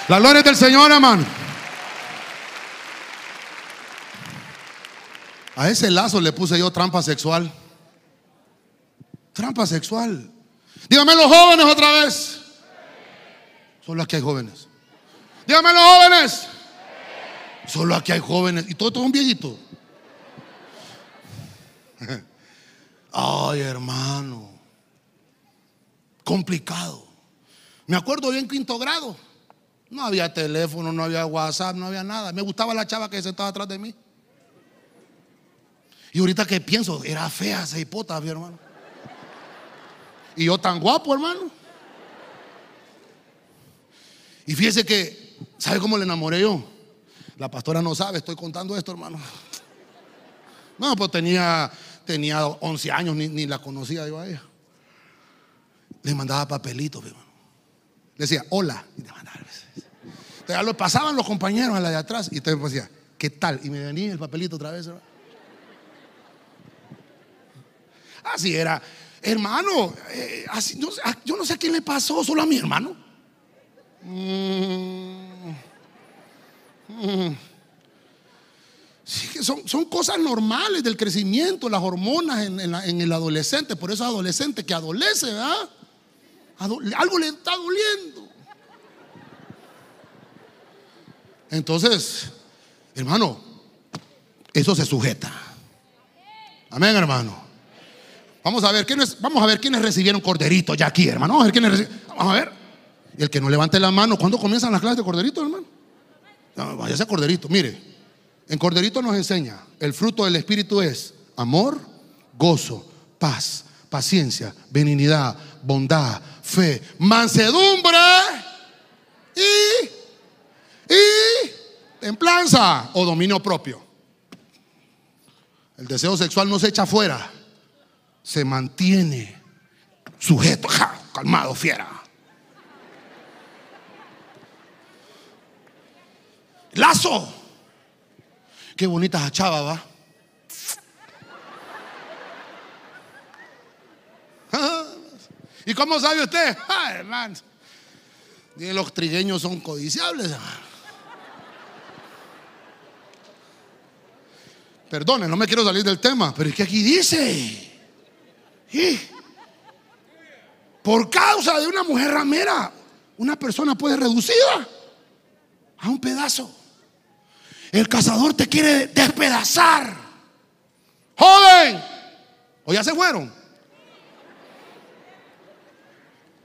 La gloria es del Señor, hermano. A ese lazo le puse yo trampa sexual. Trampa sexual. Dígame los jóvenes otra vez. Solo aquí hay jóvenes. Dígame los jóvenes. Solo aquí hay jóvenes. Y todos son viejitos. *laughs* Ay, hermano. Complicado. Me acuerdo bien quinto grado. No había teléfono, no había WhatsApp, no había nada. Me gustaba la chava que sentaba atrás de mí. Y ahorita que pienso, era fea esa hipota, mi hermano. Y yo tan guapo, hermano. Y fíjese que, ¿sabe cómo le enamoré yo? La pastora no sabe, estoy contando esto, hermano. No, pues tenía, tenía 11 años, ni, ni la conocía yo a ella. Le mandaba papelitos, hermano. Le decía, hola. Y te mandaba. Entonces, lo pasaban los compañeros a la de atrás y te decía, ¿qué tal? Y me venía el papelito otra vez. hermano. Así era. Hermano, eh, no yo no sé a quién le pasó, solo a mi hermano. Mm. Mm. Son, cosas normales del crecimiento, las hormonas en, el adolescente. Por eso adolescente que adolece, ¿verdad? Algo le está doliendo. Entonces, hermano, eso se sujeta. Amén, hermano. Vamos a ver quiénes, vamos a ver quiénes recibieron corderito ya aquí, hermano. Vamos a ver quiénes reci- Vamos a ver. El que no levante la mano, ¿cuándo comienzan las clases de corderito, hermano? No, váyase a corderito. Mire, en corderito nos enseña, el fruto del espíritu es amor, gozo, paz, paciencia, benignidad, bondad, fe, mansedumbre y y templanza o dominio propio. El deseo sexual no se echa afuera, se mantiene sujeto, calmado, fiera. Lazo. Qué bonita esa va. *laughs* ¿Y cómo sabe usted? Ah, hermano. Los trigueños son codiciables. Perdone, no me quiero salir del tema, pero es que aquí dice, *gasps* por causa de una mujer ramera, una persona puede reducida a un pedazo. El cazador te quiere despedazar. Joven, o ya se fueron.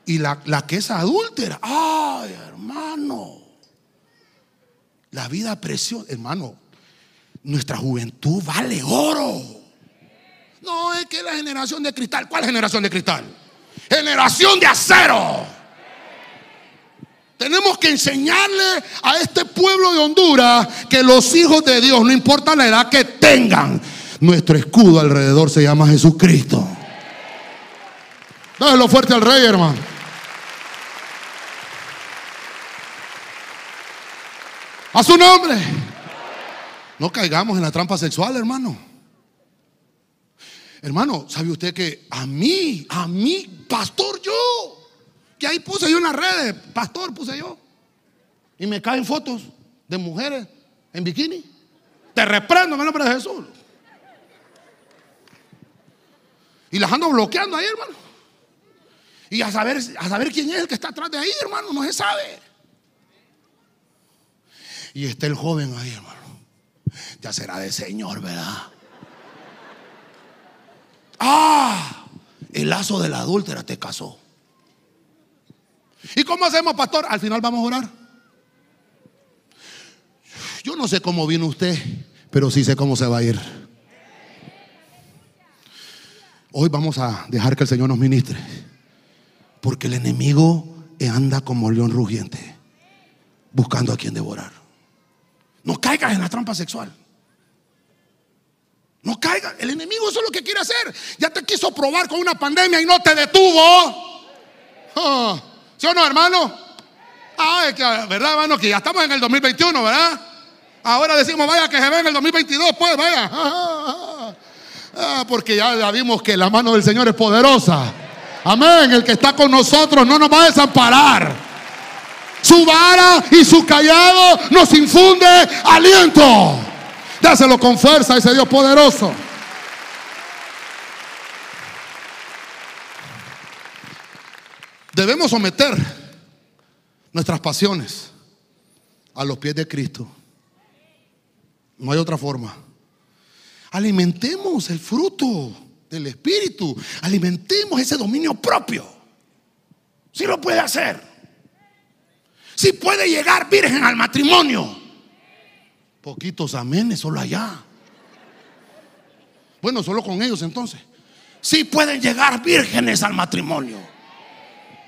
Y la, la que es adúltera, ay hermano, la vida preciosa, hermano, nuestra juventud vale oro. No es que la generación de cristal, ¿cuál generación de cristal? Generación de acero. Tenemos que enseñarle a este pueblo de Honduras que los hijos de Dios, no importa la edad que tengan, nuestro escudo alrededor se llama Jesucristo. Dáselo fuerte al rey, hermano. A su nombre. No caigamos en la trampa sexual, hermano. Hermano, ¿sabe usted que a mí, a mí, pastor, yo, que ahí puse yo en las redes, pastor, puse yo, y me caen fotos de mujeres en bikini? Te reprendo en el nombre de Jesús. Y las ando bloqueando ahí, hermano. Y a saber, a saber quién es el que está atrás de ahí, hermano, no se sabe. Y está el joven ahí, hermano. Ya será de Señor, ¿verdad? Ah, el lazo de la adúltera te casó. ¿Y cómo hacemos, pastor? Al final vamos a orar. Yo no sé cómo vino usted, pero sí sé cómo se va a ir. Hoy vamos a dejar que el Señor nos ministre. Porque el enemigo anda como león rugiente, buscando a quien devorar. No caigas en la trampa sexual. No caigas. El enemigo eso es lo que quiere hacer. Ya te quiso probar con una pandemia y no te detuvo. Ah, ¿Sí o no, hermano? Ah, es que, ¿verdad, hermano? Que ya estamos en el 2021, ¿verdad? Ahora decimos, vaya, que se ve en el 2022, pues, vaya. Ah, porque ya, ya vimos que la mano del Señor es poderosa. Amén. El que está con nosotros no nos va a desamparar. Su vara y su callado nos infunde aliento. Dáselo con fuerza a ese Dios poderoso. Debemos someter nuestras pasiones a los pies de Cristo. No hay otra forma. Alimentemos el fruto del Espíritu. Alimentemos ese dominio propio. Si lo puede hacer. Si puede llegar virgen al matrimonio. Poquitos amenes solo allá. Bueno, solo con ellos entonces. Si pueden llegar vírgenes al matrimonio.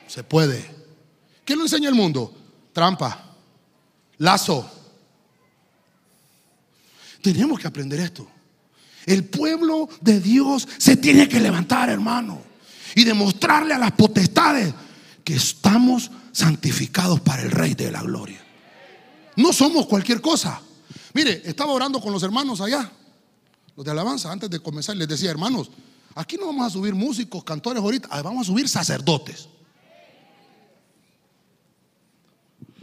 Se puede. ¿Qué lo enseña el mundo? Trampa, lazo. Tenemos que aprender esto. El pueblo de Dios se tiene que levantar, hermano, y demostrarle a las potestades que estamos santificados para el Rey de la Gloria. No somos cualquier cosa. Mire, estaba orando con los hermanos allá, los de alabanza, antes de comenzar, les decía, hermanos, aquí no vamos a subir músicos, cantores ahorita, vamos a subir sacerdotes.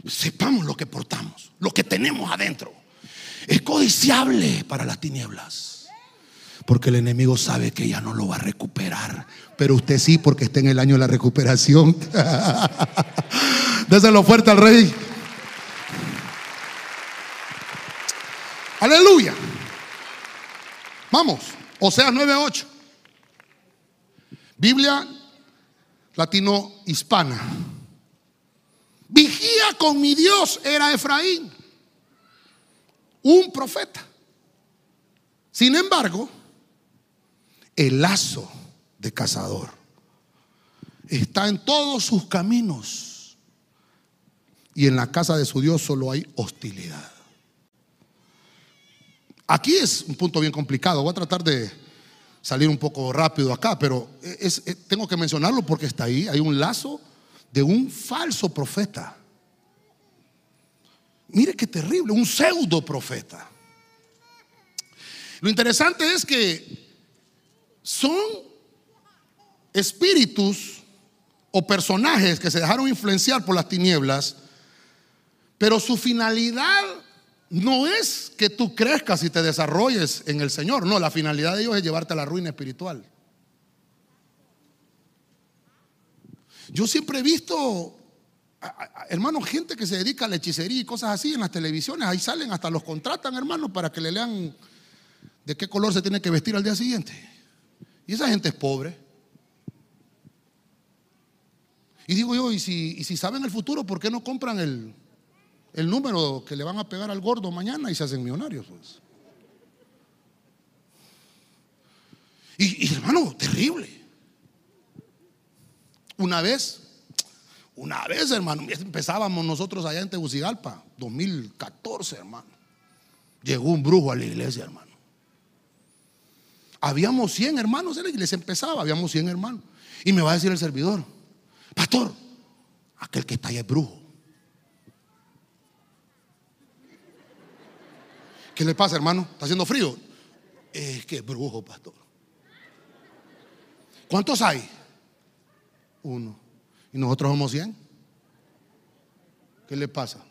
sepamos lo que portamos, lo que tenemos adentro. Es codiciable para las tinieblas. Porque el enemigo sabe que ya no lo va a recuperar. Pero usted sí, porque está en el año de la recuperación. *laughs* Déselo fuerte al rey. Aleluya. Vamos. Oseas 9:8. Biblia latino-hispana. Vigía con mi Dios era Efraín, un profeta. Sin embargo, el lazo de cazador está en todos sus caminos y en la casa de su Dios solo hay hostilidad. Aquí es un punto bien complicado. Voy a tratar de salir un poco rápido acá, pero tengo que mencionarlo porque está ahí. Hay un lazo de un falso profeta. Mire qué terrible, un pseudo profeta. Lo interesante es que son espíritus o personajes que se dejaron influenciar por las tinieblas, pero su finalidad no es que tú crezcas y te desarrolles en el Señor, no, la finalidad de ellos es llevarte a la ruina espiritual. Yo siempre he visto, hermano, gente que se dedica a la hechicería y cosas así en las televisiones. Ahí salen, hasta los contratan, hermano, para que le lean de qué color se tiene que vestir al día siguiente. Y esa gente es pobre. Y digo yo, y si saben el futuro, ¿por qué no compran el, el número que le van a pegar al gordo mañana y se hacen millonarios? Pues? y hermano, terrible. Una vez, una vez, hermano, empezábamos nosotros allá en Tegucigalpa, 2014, hermano. Llegó un brujo a la iglesia, hermano. Habíamos 100 hermanos en la iglesia, empezaba, habíamos 100 hermanos. Y me va a decir el servidor, pastor, aquel que está ahí es brujo. ¿Qué le pasa, hermano? ¿Está haciendo frío? Es que brujo, pastor. ¿Cuántos hay? uno. Y nosotros somos 100. ¿Qué le pasa?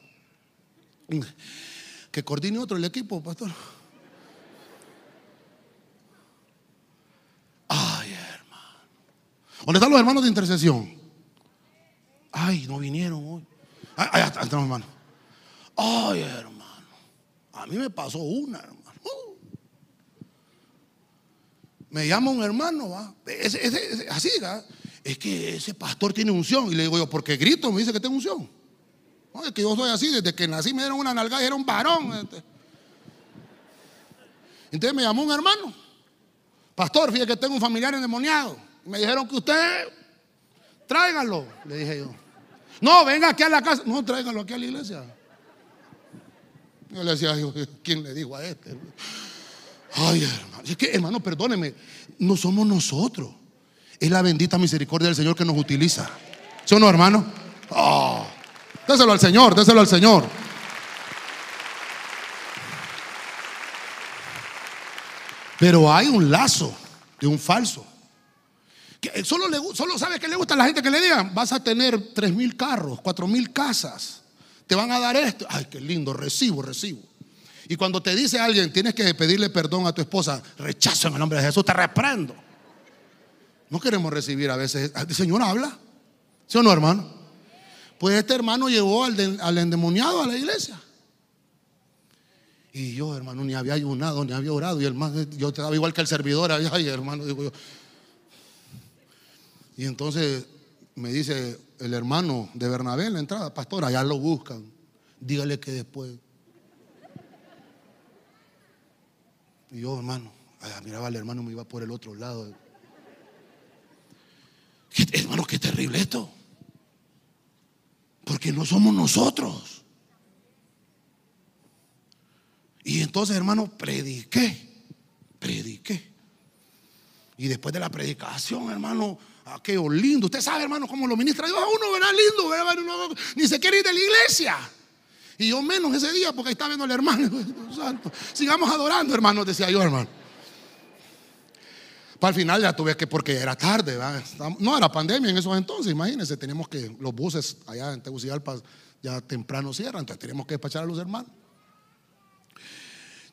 Que coordine otro el equipo, pastor. Ay, hermano. ¿Dónde están los hermanos de intercesión? Ay, no vinieron hoy. Ay, están los hermanos. Ay, hermano. A mí me pasó una, hermano. Me llama un hermano, ¿va? así, ¿va? es que ese pastor tiene unción. Y le digo yo, porque grito, me dice que tengo unción. Es que yo soy así, desde que nací me dieron una nalgada y era un varón. Este. Entonces me llamó un hermano. Pastor, fíjate que tengo un familiar endemoniado. Me dijeron que usted, tráigalo, le dije yo. No, venga aquí a la casa. No, tráigalo aquí a la iglesia. Yo le decía, ¿quién le dijo a este? Ay, hermano. Es que, hermano, perdóneme, no somos nosotros. Es la bendita misericordia del Señor que nos utiliza. ¿Sí o no, hermano? Oh, déselo al Señor, déselo al Señor. Pero hay un lazo de un falso. Que solo, le, solo sabe que le gusta a la gente que le digan, vas a tener tres mil carros, cuatro mil casas te van a dar esto. Ay, qué lindo, recibo, recibo. Y cuando te dice alguien, tienes que pedirle perdón a tu esposa, rechazo en el nombre de Jesús, te reprendo. No queremos recibir a veces, el Señor habla, ¿sí o no, hermano? Pues este hermano llevó al, al endemoniado a la iglesia. Y yo, hermano, ni había ayunado, ni había orado. Y hermano, yo estaba igual que el servidor. Ay, hermano, digo yo. Y entonces me dice el hermano de Bernabé en la entrada, pastor, allá lo buscan. Dígale que después. Y yo, hermano, miraba al hermano, me iba por el otro lado. ¿Qué- hermano, qué terrible esto. Porque no somos nosotros. Y entonces, hermano, prediqué, prediqué. Y después de la predicación, hermano, aquello lindo. Usted sabe, hermano, cómo lo ministra Dios a uno, ¿verdad? Lindo, ¿verdad? Uno ni se quiere ir de la iglesia. Y yo menos ese día porque ahí está viendo al hermano. *laughs* Sigamos adorando, hermano, decía yo, hermano. Para el final ya tuve que, porque era tarde, ¿verdad? No era pandemia en esos entonces, imagínense, teníamos que, los buses allá en Tegucigalpa ya temprano cierran, entonces teníamos que despachar a los hermanos.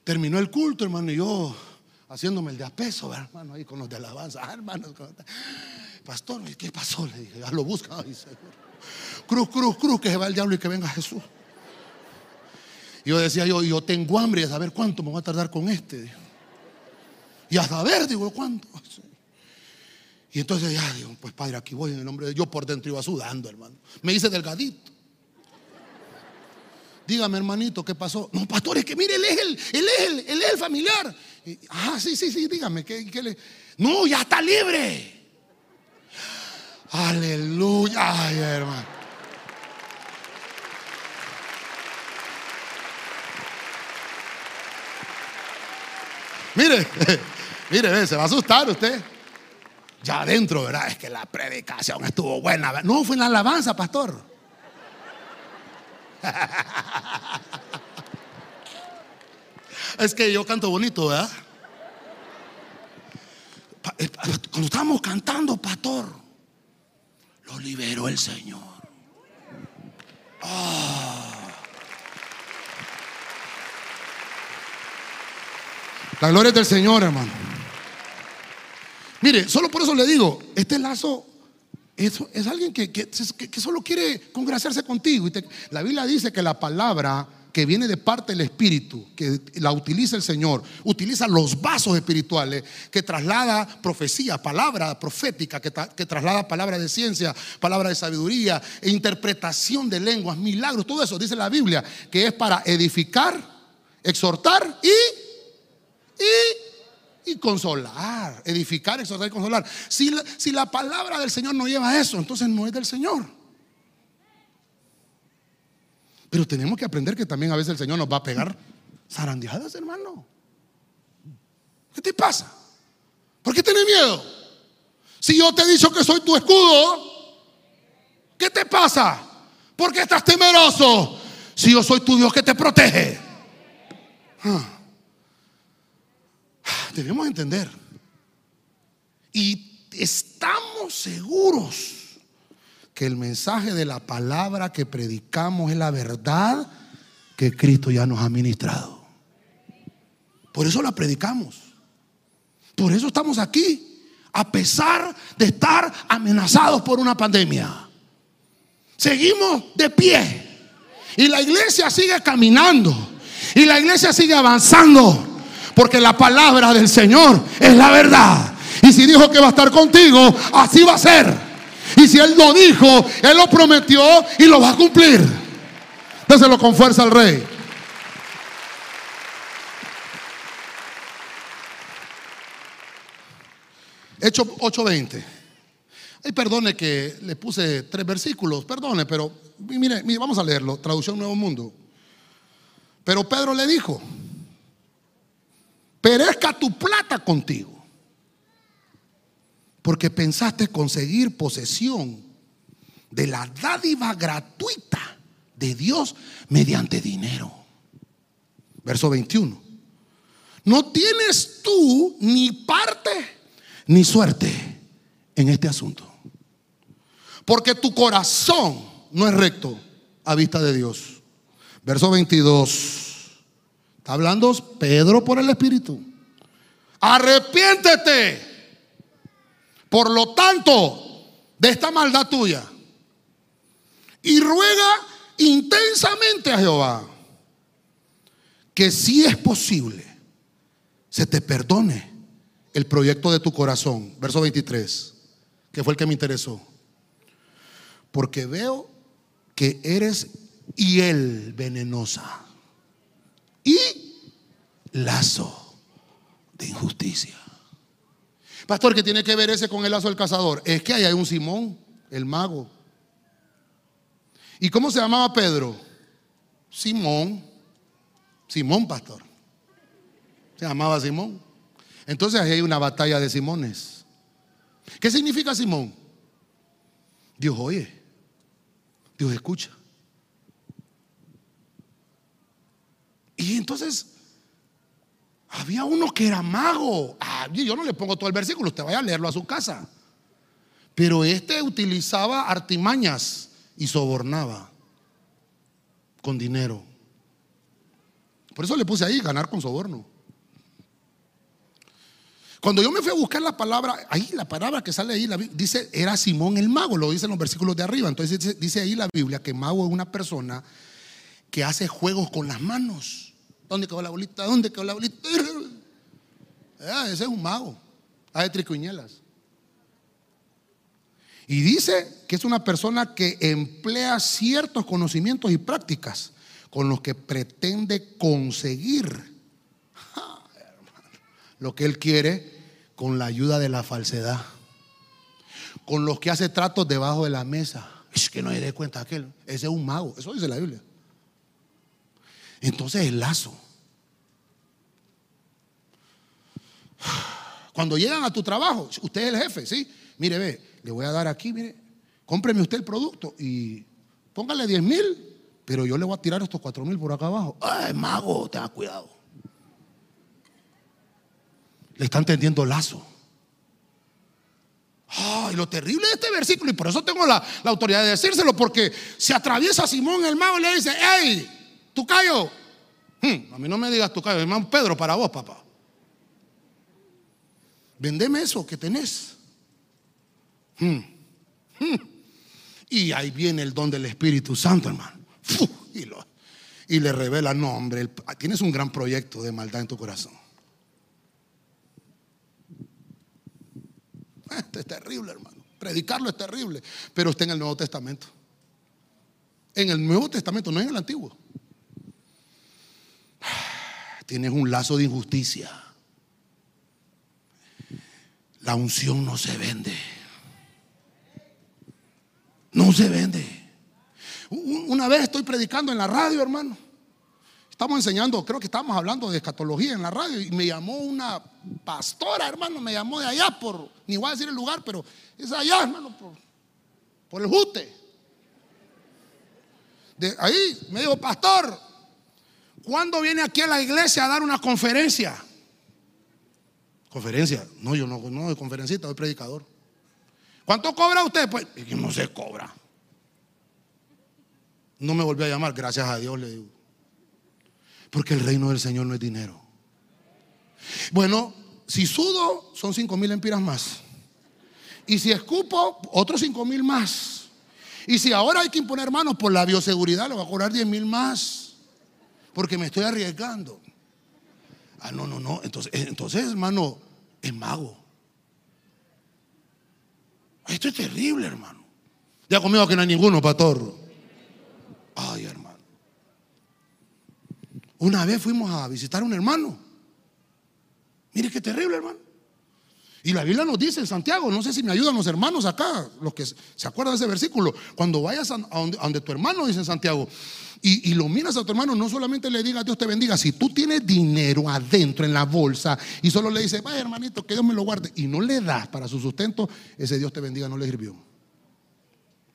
Terminó el culto, hermano, y yo haciéndome el de apeso, ¿verdad, hermano, ahí con los de alabanza. Ah, hermano, ¿cómo está? Pastor, ¿qué pasó? Le dije, ya lo busca. Ay. Cruz, cruz, cruz, que se va el diablo y que venga Jesús. Y yo decía, yo, yo tengo hambre de saber cuánto me voy a tardar con este. Y a saber, digo, ¿cuánto? Y entonces ya digo, pues padre, aquí voy en el nombre de Dios. Por dentro iba sudando, hermano. Me hice delgadito. Dígame, hermanito, ¿qué pasó? No, pastor, es que mire, él es el, él es el, él el familiar. Ah, sí, sí, sí, dígame, ¿qué, qué le? No, ya está libre. Aleluya, ay, hermano. Mire, *laughs* mire, se va a asustar usted. Ya adentro, ¿verdad? Es que la predicación estuvo buena. No, fue en la alabanza, pastor. *laughs* Es que yo canto bonito, ¿verdad? Eh, Cuando estábamos cantando, pastor, lo liberó el Señor. Ah. La gloria es del Señor, hermano. Mire, solo por eso le digo, este lazo es, alguien que, solo quiere congraciarse contigo. La Biblia dice que la palabra que viene de parte del Espíritu, que la utiliza el Señor, utiliza los vasos espirituales, que traslada profecía, palabra profética, que, que traslada palabra de ciencia, palabra de sabiduría, e interpretación de lenguas, milagros, todo eso dice la Biblia, que es para edificar, exhortar y, y, y consolar, edificar, exhortar y consolar. Si la, si la palabra del Señor no lleva eso, entonces no es del Señor. Pero tenemos que aprender que también a veces el Señor nos va a pegar zarandeadas, hermano. ¿Qué te pasa? ¿Por qué tienes miedo? Si yo te he dicho que soy tu escudo, ¿qué te pasa? ¿Por qué estás temeroso? Si yo soy tu Dios que te protege. Ah. Debemos entender. Y estamos seguros que el mensaje de la palabra que predicamos es la verdad que Cristo ya nos ha ministrado. Por eso la predicamos. Por eso estamos aquí, a pesar de estar amenazados por una pandemia. Seguimos de pie. Y la iglesia sigue caminando. Y la iglesia sigue avanzando. Porque la palabra del Señor es la verdad. Y si dijo que va a estar contigo, así va a ser. Y si Él lo dijo, Él lo prometió y lo va a cumplir. Déselo con fuerza al rey. Hecho 8:20. Ay, perdone que le puse tres versículos, perdone, pero mire, mire, vamos a leerlo, traducción Nuevo Mundo. Pero Pedro le dijo, perezca tu plata contigo, porque pensaste conseguir posesión de la dádiva gratuita de Dios mediante dinero. Verso 21. no tienes tú ni parte ni suerte en este asunto. Porque tu corazón no es recto a vista de Dios. Verso 22. Está hablando Pedro por el Espíritu. Arrepiéntete. Por lo tanto, de esta maldad tuya. Y ruega intensamente a Jehová que si es posible, se te perdone el proyecto de tu corazón. Verso 23, que fue el que me interesó. Porque veo que eres hiel venenosa y lazo de injusticia. Pastor, ¿qué tiene que ver ese con el lazo del cazador? Es que ahí hay un Simón, el mago. ¿Y cómo se llamaba Pedro? Simón. Simón, pastor. Se llamaba Simón. Entonces ahí hay una batalla de Simones. ¿Qué significa Simón? Dios oye. Dios escucha. Y entonces había uno que era mago. Ah, yo no le pongo todo el versículo, usted vaya a leerlo a su casa. Pero este utilizaba artimañas y sobornaba con dinero. Por eso le puse ahí, ganar con soborno. Cuando yo me fui a buscar la palabra, ahí la palabra que sale ahí, dice, era Simón el mago, lo dice en los versículos de arriba. Entonces dice ahí la Biblia que mago es una persona que hace juegos con las manos. ¿Dónde quedó la bolita? ¿Dónde quedó la bolita? *laughs* Ah, ese es un mago. Hace tricuñelas. Y dice que es una persona que emplea ciertos conocimientos y prácticas con los que pretende conseguir *laughs* lo que él quiere con la ayuda de la falsedad. Con los que hace tratos debajo de la mesa. Es que no se dé cuenta aquel. Ese es un mago. Eso dice la Biblia. Entonces el lazo. Cuando llegan a tu trabajo, usted es el jefe, ¿sí? Mire, ve, le voy a dar aquí, mire, cómpreme usted el producto y póngale 10 mil, pero yo le voy a tirar estos 4 mil por acá abajo. Ay, mago, tenga cuidado. Le están tendiendo lazo. Ay, lo terrible de este versículo, y por eso tengo la, autoridad de decírselo, porque se atraviesa Simón el mago y le dice, hey, tu callo. Hmm, a mí no me digas tu callo, hermano Pedro, para vos, papá. Vendeme eso que tenés. Hmm. Hmm. Y ahí viene el don del Espíritu Santo, hermano. Y, le revela, no, hombre, tienes un gran proyecto de maldad en tu corazón. Esto es terrible, hermano. Predicarlo es terrible, pero está en el Nuevo Testamento. En el Nuevo Testamento, no en el Antiguo. Tienes un lazo de injusticia. La unción no se vende. No se vende. Una vez estoy predicando en la radio, hermano. Estamos enseñando, creo que estábamos hablando de escatología en la radio y me llamó una pastora, hermano, me llamó de allá por, ni voy a decir el lugar, pero es allá, hermano, por, por el Jute. De ahí me dijo, pastor, ¿cuándo viene aquí a la iglesia a dar una conferencia? Conferencia. No, yo no, no soy conferencista, soy predicador. ¿Cuánto cobra usted? Pues no se cobra. No me volvió a llamar, gracias a Dios le digo. Porque el reino del Señor no es dinero. Bueno, si sudo, son cinco mil empiras más. Y si escupo, otros cinco mil más. Y si ahora hay que imponer manos por la bioseguridad, le voy a cobrar diez mil más. Porque me estoy arriesgando. Ah, no, no, no. Entonces, eh, entonces hermano, es mago. Esto es terrible, hermano. Ya conmigo que no hay ninguno, pastor. Ay, hermano. Una vez fuimos a visitar a un hermano. Mire qué terrible, hermano. Y la Biblia nos dice en Santiago, no sé si me ayudan los hermanos acá, los que se acuerdan de ese versículo, cuando vayas a donde, a donde tu hermano, dice en Santiago, y, lo miras a tu hermano, no solamente le digas Dios te bendiga, si tú tienes dinero adentro en la bolsa y solo le dices, vaya hermanito, que Dios me lo guarde, y no le das para su sustento, ese Dios te bendiga no le sirvió.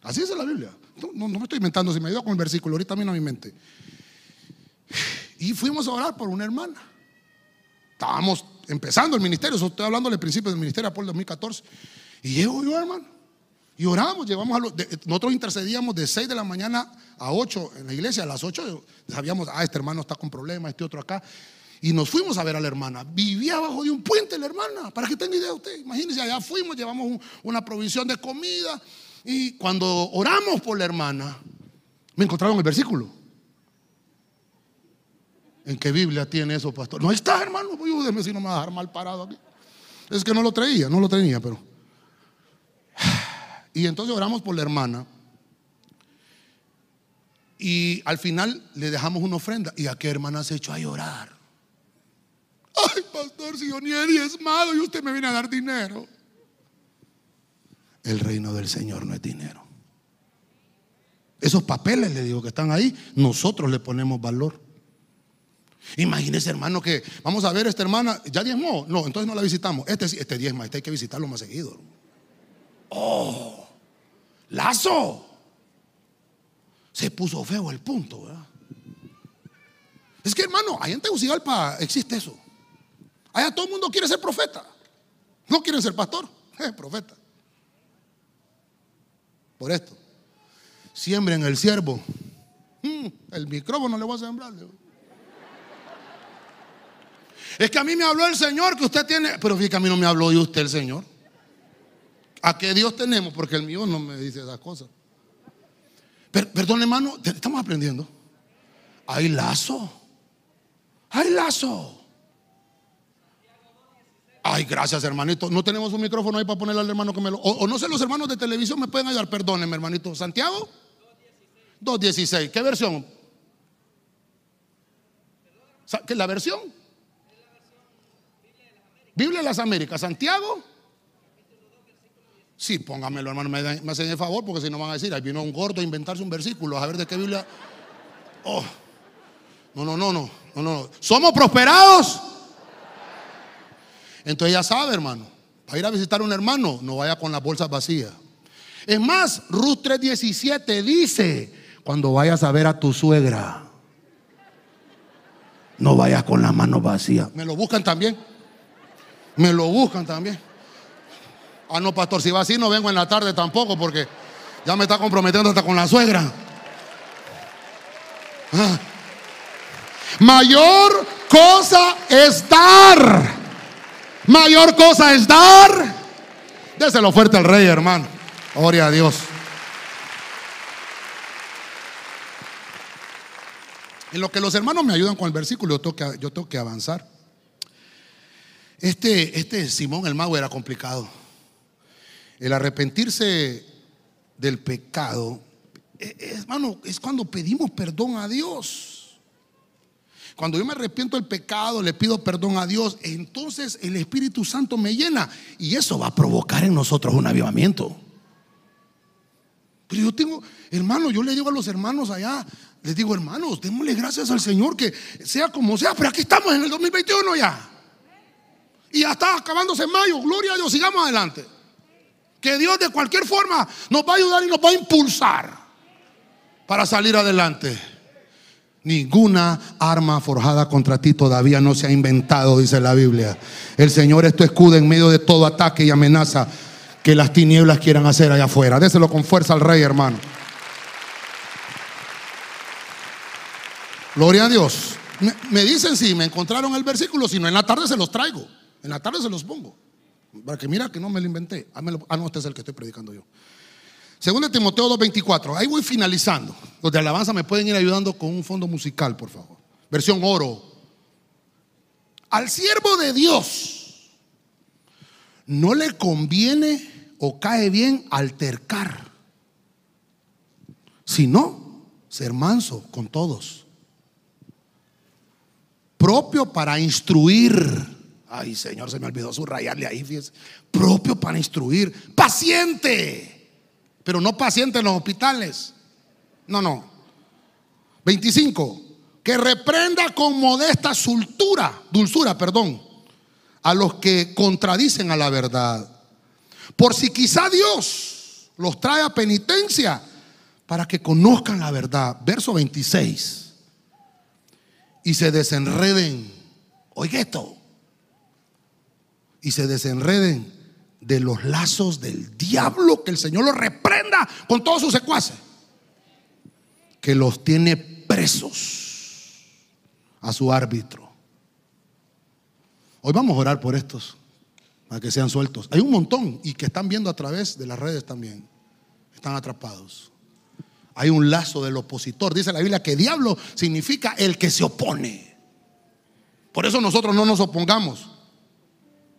Así dice la Biblia. No, me estoy inventando, si me ayuda con el versículo, ahorita vino a mi mente. Y fuimos a orar por una hermana. Estábamos empezando el ministerio, estoy hablando del principio del ministerio el 2014. Y llego yo, hermano. Y oramos, llevamos a los- nosotros intercedíamos de 6 de la mañana a 8 en la iglesia. A las 8 sabíamos, ah, este hermano está con problemas, este otro acá. Y nos fuimos a ver a la hermana. Vivía abajo de un puente la hermana, para que tenga idea usted. Imagínense, allá fuimos, llevamos un- una provisión de comida. Y cuando oramos por la hermana, me encontraron el versículo. ¿En qué Biblia tiene eso, pastor? No está, hermano. Pues ayúdeme si no me va a dejar mal parado aquí. Es que no lo traía, no lo tenía, pero. Y entonces oramos por la hermana. Y al final le dejamos una ofrenda. ¿Y a qué hermana se echó a llorar? Ay, pastor, si yo ni he diezmado y usted me viene a dar dinero. El reino del Señor no es dinero. Esos papeles, le digo, que están ahí, nosotros le ponemos valor. Imagínese, hermano, que vamos a ver esta hermana, ¿ya diezmó? No, entonces no la visitamos. Este, este diezma, este hay que visitarlo más seguido. Oh, lazo. Se puso feo el punto, ¿verdad? Es que, hermano, allá en Tegucigalpa existe eso. Allá todo el mundo quiere ser profeta. No quieren ser pastor, *laughs* eh, profeta. Por esto. Siembren el siervo. Mm, el micrófono le voy a sembrar. Es que a mí me habló el Señor que usted tiene. Pero fíjate que a mí no me habló de usted el Señor. ¿A qué Dios tenemos? Porque el mío no me dice esas cosas. Per- perdón, hermano, estamos aprendiendo. Hay lazo. Hay lazo. Ay, gracias, hermanito. No tenemos un micrófono ahí para ponerle al hermano que me lo. O, no sé, los hermanos de televisión me pueden ayudar. Perdónenme, hermanito. ¿Santiago? 2.16. ¿Qué versión? ¿Qué es la versión? Biblia de las Américas. ¿Santiago? Sí, póngamelo, hermano. Me, me hacen el favor porque si no van a decir, ahí vino un gordo a inventarse un versículo. A ver de qué Biblia. Oh. No, no, no, no, no, no. ¿Somos prosperados? Entonces ya sabe, hermano. Para ir a visitar a un hermano, no vaya con las bolsas vacías. Es más, Ruth 3:17 dice, cuando vayas a ver a tu suegra, no vayas con las manos vacías. Me lo buscan también. Me lo buscan también. Ah, no, pastor, si va así no vengo en la tarde tampoco porque ya me está comprometiendo hasta con la suegra. Ah. Mayor cosa es dar. Mayor cosa es dar. Déselo fuerte al rey, hermano. Gloria a Dios. En lo que los hermanos me ayudan con el versículo, yo tengo que, yo que avanzar. Este, este Simón el mago era complicado. El arrepentirse del pecado, eh, eh, hermano, es cuando pedimos perdón a Dios. Cuando yo me arrepiento del pecado, le pido perdón a Dios, entonces el Espíritu Santo me llena y eso va a provocar en nosotros un avivamiento. Pero yo tengo, hermano, yo le digo a los hermanos allá, les digo, hermanos, démosle gracias al Señor que sea como sea, pero aquí estamos en el 2021 ya. Y ya está acabándose mayo, gloria a Dios, sigamos adelante. Que Dios de cualquier forma nos va a ayudar y nos va a impulsar para salir adelante. Ninguna arma forjada contra ti todavía no se ha inventado, dice la Biblia. El Señor es tu escudo en medio de todo ataque y amenaza que las tinieblas quieran hacer allá afuera. Déselo con fuerza al rey, hermano. Gloria a Dios. Me, me dicen si me encontraron el versículo, si no, en la tarde se los traigo. En la tarde se los pongo. Para que mira que no me lo inventé. Hámelo- Ah, no, este es el que estoy predicando yo. Segundo de Timoteo 2.24. Ahí voy finalizando. Los de alabanza me pueden ir ayudando con un fondo musical, por favor. Versión oro. Al siervo de Dios no le conviene o cae bien altercar, sino ser manso con todos. Propio para instruir. Ay, Señor, se me olvidó subrayarle ahí, fíjese. Propio para instruir. Paciente pero no paciente en los hospitales. No, no. 25. Que reprenda con modesta dulzura, dulzura, perdón, a los que contradicen a la verdad. Por si quizá Dios los trae a penitencia para que conozcan la verdad. Verso 26. Y se desenreden. Oiga esto. Y se desenreden de los lazos del diablo, que el Señor los reprenda con todos sus secuaces, que los tiene presos a su árbitro. Hoy vamos a orar por estos, para que sean sueltos. Hay un montón y que están viendo a través de las redes también, están atrapados. Hay un lazo del opositor. Dice la Biblia que diablo significa el que se opone. Por eso nosotros no nos opongamos.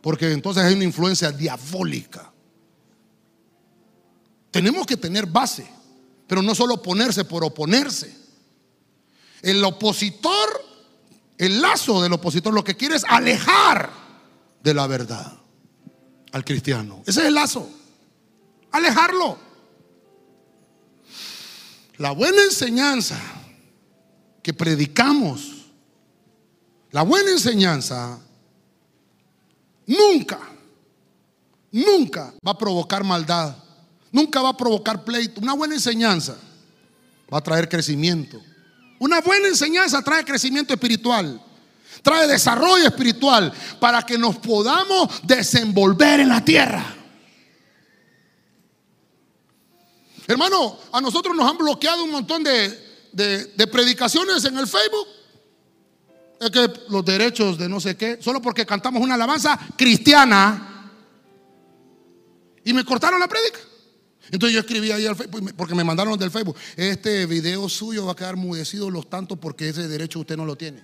Porque entonces hay una influencia diabólica. Tenemos que tener base, pero no solo oponerse por oponerse. El opositor, el lazo del opositor, lo que quiere es alejar de la verdad al cristiano. Ese es el lazo. Alejarlo. La buena enseñanza que predicamos, la buena enseñanza nunca, nunca va a provocar maldad, nunca va a provocar pleito. Una buena enseñanza va a traer crecimiento. Una buena enseñanza trae crecimiento espiritual, trae desarrollo espiritual para que nos podamos desenvolver en la tierra. Hermano, a nosotros nos han bloqueado un montón de, de- de predicaciones en el Facebook. Es que los derechos de no sé qué, solo porque cantamos una alabanza cristiana. Y me cortaron la prédica. Entonces yo escribí ahí al Facebook, porque me mandaron del Facebook, este video suyo va a quedar mudecido los tantos porque ese derecho usted no lo tiene.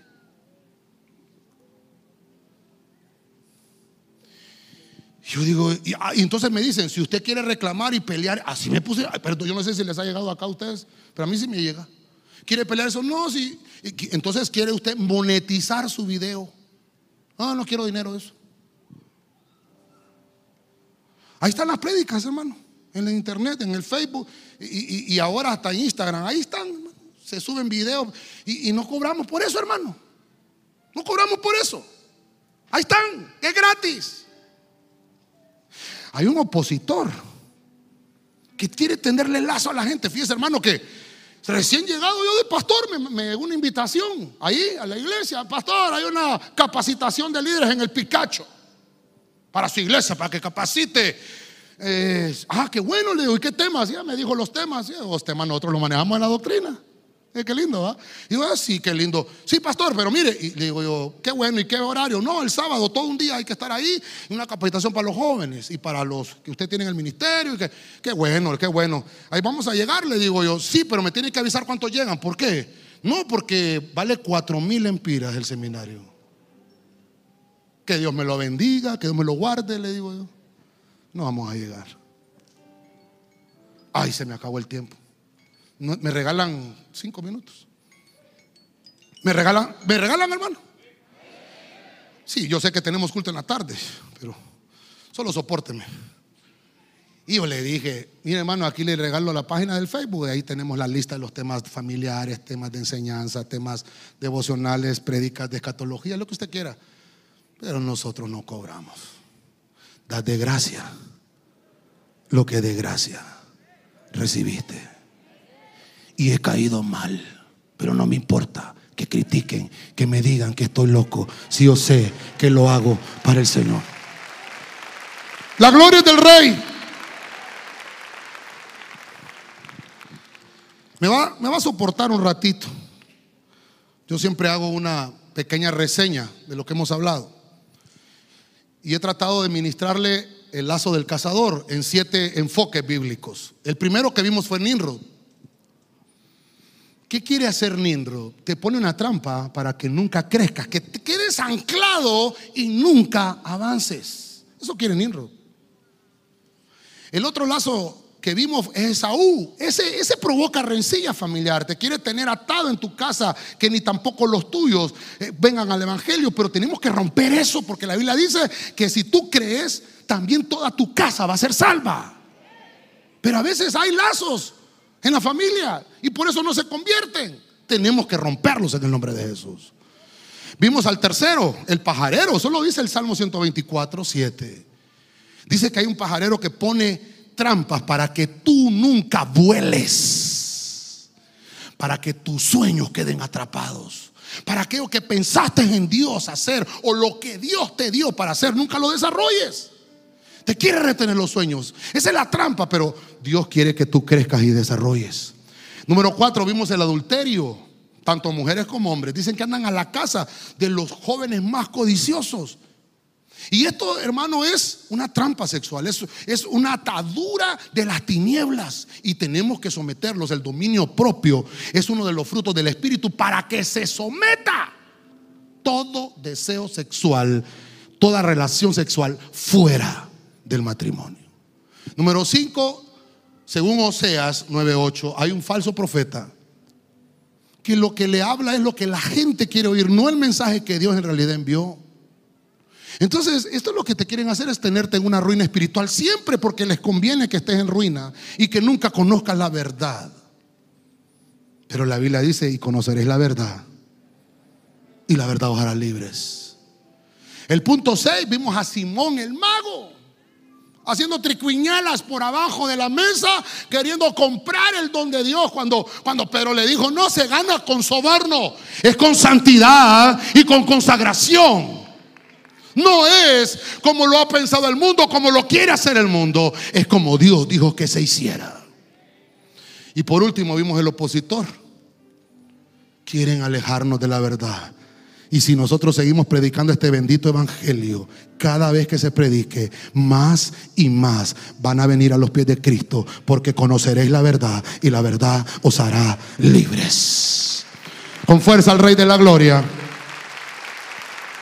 Yo digo, y, ah, y entonces me dicen, si usted quiere reclamar y pelear, así me puse, pero yo no sé si les ha llegado acá a ustedes, pero a mí sí me llega. ¿Quiere pelear eso? No, sí. Entonces quiere usted monetizar su video. No, no quiero dinero de eso. Ahí están las prédicas, hermano, en el internet, en el Facebook y, y- ahora hasta Instagram. Ahí están, se suben videos y, y no cobramos por eso, hermano. No cobramos por eso. Ahí están, es gratis. Hay un opositor que quiere tenderle lazo a la gente. Fíjese, hermano, que recién llegado yo de pastor me, me una invitación ahí a la iglesia. Pastor, hay una capacitación de líderes en el Picacho para su iglesia, para que capacite. Eh, ah, qué bueno, le digo, ¿y qué temas? Ya me dijo los temas. Ya, los temas nosotros los manejamos en la doctrina. Eh, qué lindo, ¿va? Y yo, ah, sí, qué lindo. Sí, pastor, pero mire, y le digo yo, qué bueno, ¿y qué horario? No, el sábado, todo un día hay que estar ahí. Una capacitación para los jóvenes y para los que usted tiene en el ministerio. qué bueno, qué bueno. Ahí vamos a llegar, le digo yo, sí, pero me tiene que avisar cuántos llegan. ¿Por qué? No, porque vale cuatro mil empiras el seminario. Que Dios me lo bendiga, que Dios me lo guarde, le digo yo. No vamos a llegar. Ay, se me acabó el tiempo. Me regalan cinco minutos. ¿Me regalan, ¿Me regalan, hermano? Sí, yo sé que tenemos culto en la tarde, pero solo soporteme. Y yo le dije, mire hermano, aquí le regalo la página del Facebook, ahí tenemos la lista de los temas familiares, temas de enseñanza, temas devocionales, prédicas de escatología, lo que usted quiera. Pero nosotros no cobramos. Dad de gracia lo que de gracia recibiste. Y he caído mal, pero no me importa que critiquen, que me digan que estoy loco, si yo sé que lo hago para el Señor. La gloria es del Rey. Me va, me va a soportar un ratito. Yo siempre hago una pequeña reseña de lo que hemos hablado. Y he tratado de ministrarle el lazo del cazador en siete enfoques bíblicos. El primero que vimos fue Nimrod. ¿Qué quiere hacer Nimrod? Te pone una trampa para que nunca crezcas, que te quedes anclado y nunca avances. Eso quiere Nimrod. El otro lazo que vimos es Esaú. Ese, ese provoca rencilla familiar. Te quiere tener atado en tu casa que ni tampoco los tuyos eh, vengan al Evangelio. Pero tenemos que romper eso porque la Biblia dice que si tú crees, también toda tu casa va a ser salva. Pero a veces hay lazos en la familia y por eso no se convierten. Tenemos que romperlos en el nombre de Jesús. Vimos al tercero, el pajarero. Eso lo dice el Salmo 124, 7. Dice que hay un pajarero que pone trampas para que tú nunca vueles. para que tus sueños queden atrapados. Para aquello que pensaste en Dios hacer o lo que Dios te dio para hacer, nunca lo desarrolles. Te quiere retener los sueños. Esa es la trampa, pero Dios quiere que tú crezcas y desarrolles. Número cuatro, vimos el adulterio. Tanto mujeres como hombres. Dicen que andan a la casa de los jóvenes más codiciosos. Y esto, hermano, es una trampa sexual, es, es, una atadura de las tinieblas y tenemos que someterlos. El dominio propio es uno de los frutos del Espíritu para que se someta todo deseo sexual, toda relación sexual fuera del matrimonio. Número 5, según Oseas 9:8, hay un falso profeta que lo que le habla es lo que la gente quiere oír, no el mensaje que Dios en realidad envió. Entonces, esto es lo que te quieren hacer es tenerte en una ruina espiritual siempre porque les conviene que estés en ruina y que nunca conozcas la verdad. Pero la Biblia dice, y conoceréis la verdad, y la verdad os hará libres. El punto 6, vimos a Simón el mago haciendo tricuñalas por abajo de la mesa, queriendo comprar el don de Dios. Cuando, cuando Pedro le dijo, no se gana con soborno, es con santidad y con consagración. No es como lo ha pensado el mundo, como lo quiere hacer el mundo, es como Dios dijo que se hiciera. Y por último vimos el opositor. Quieren alejarnos de la verdad. Y si nosotros seguimos predicando este bendito evangelio, cada vez que se predique, más y más van a venir a los pies de Cristo, porque conoceréis la verdad y la verdad os hará libres. Con fuerza al Rey de la Gloria.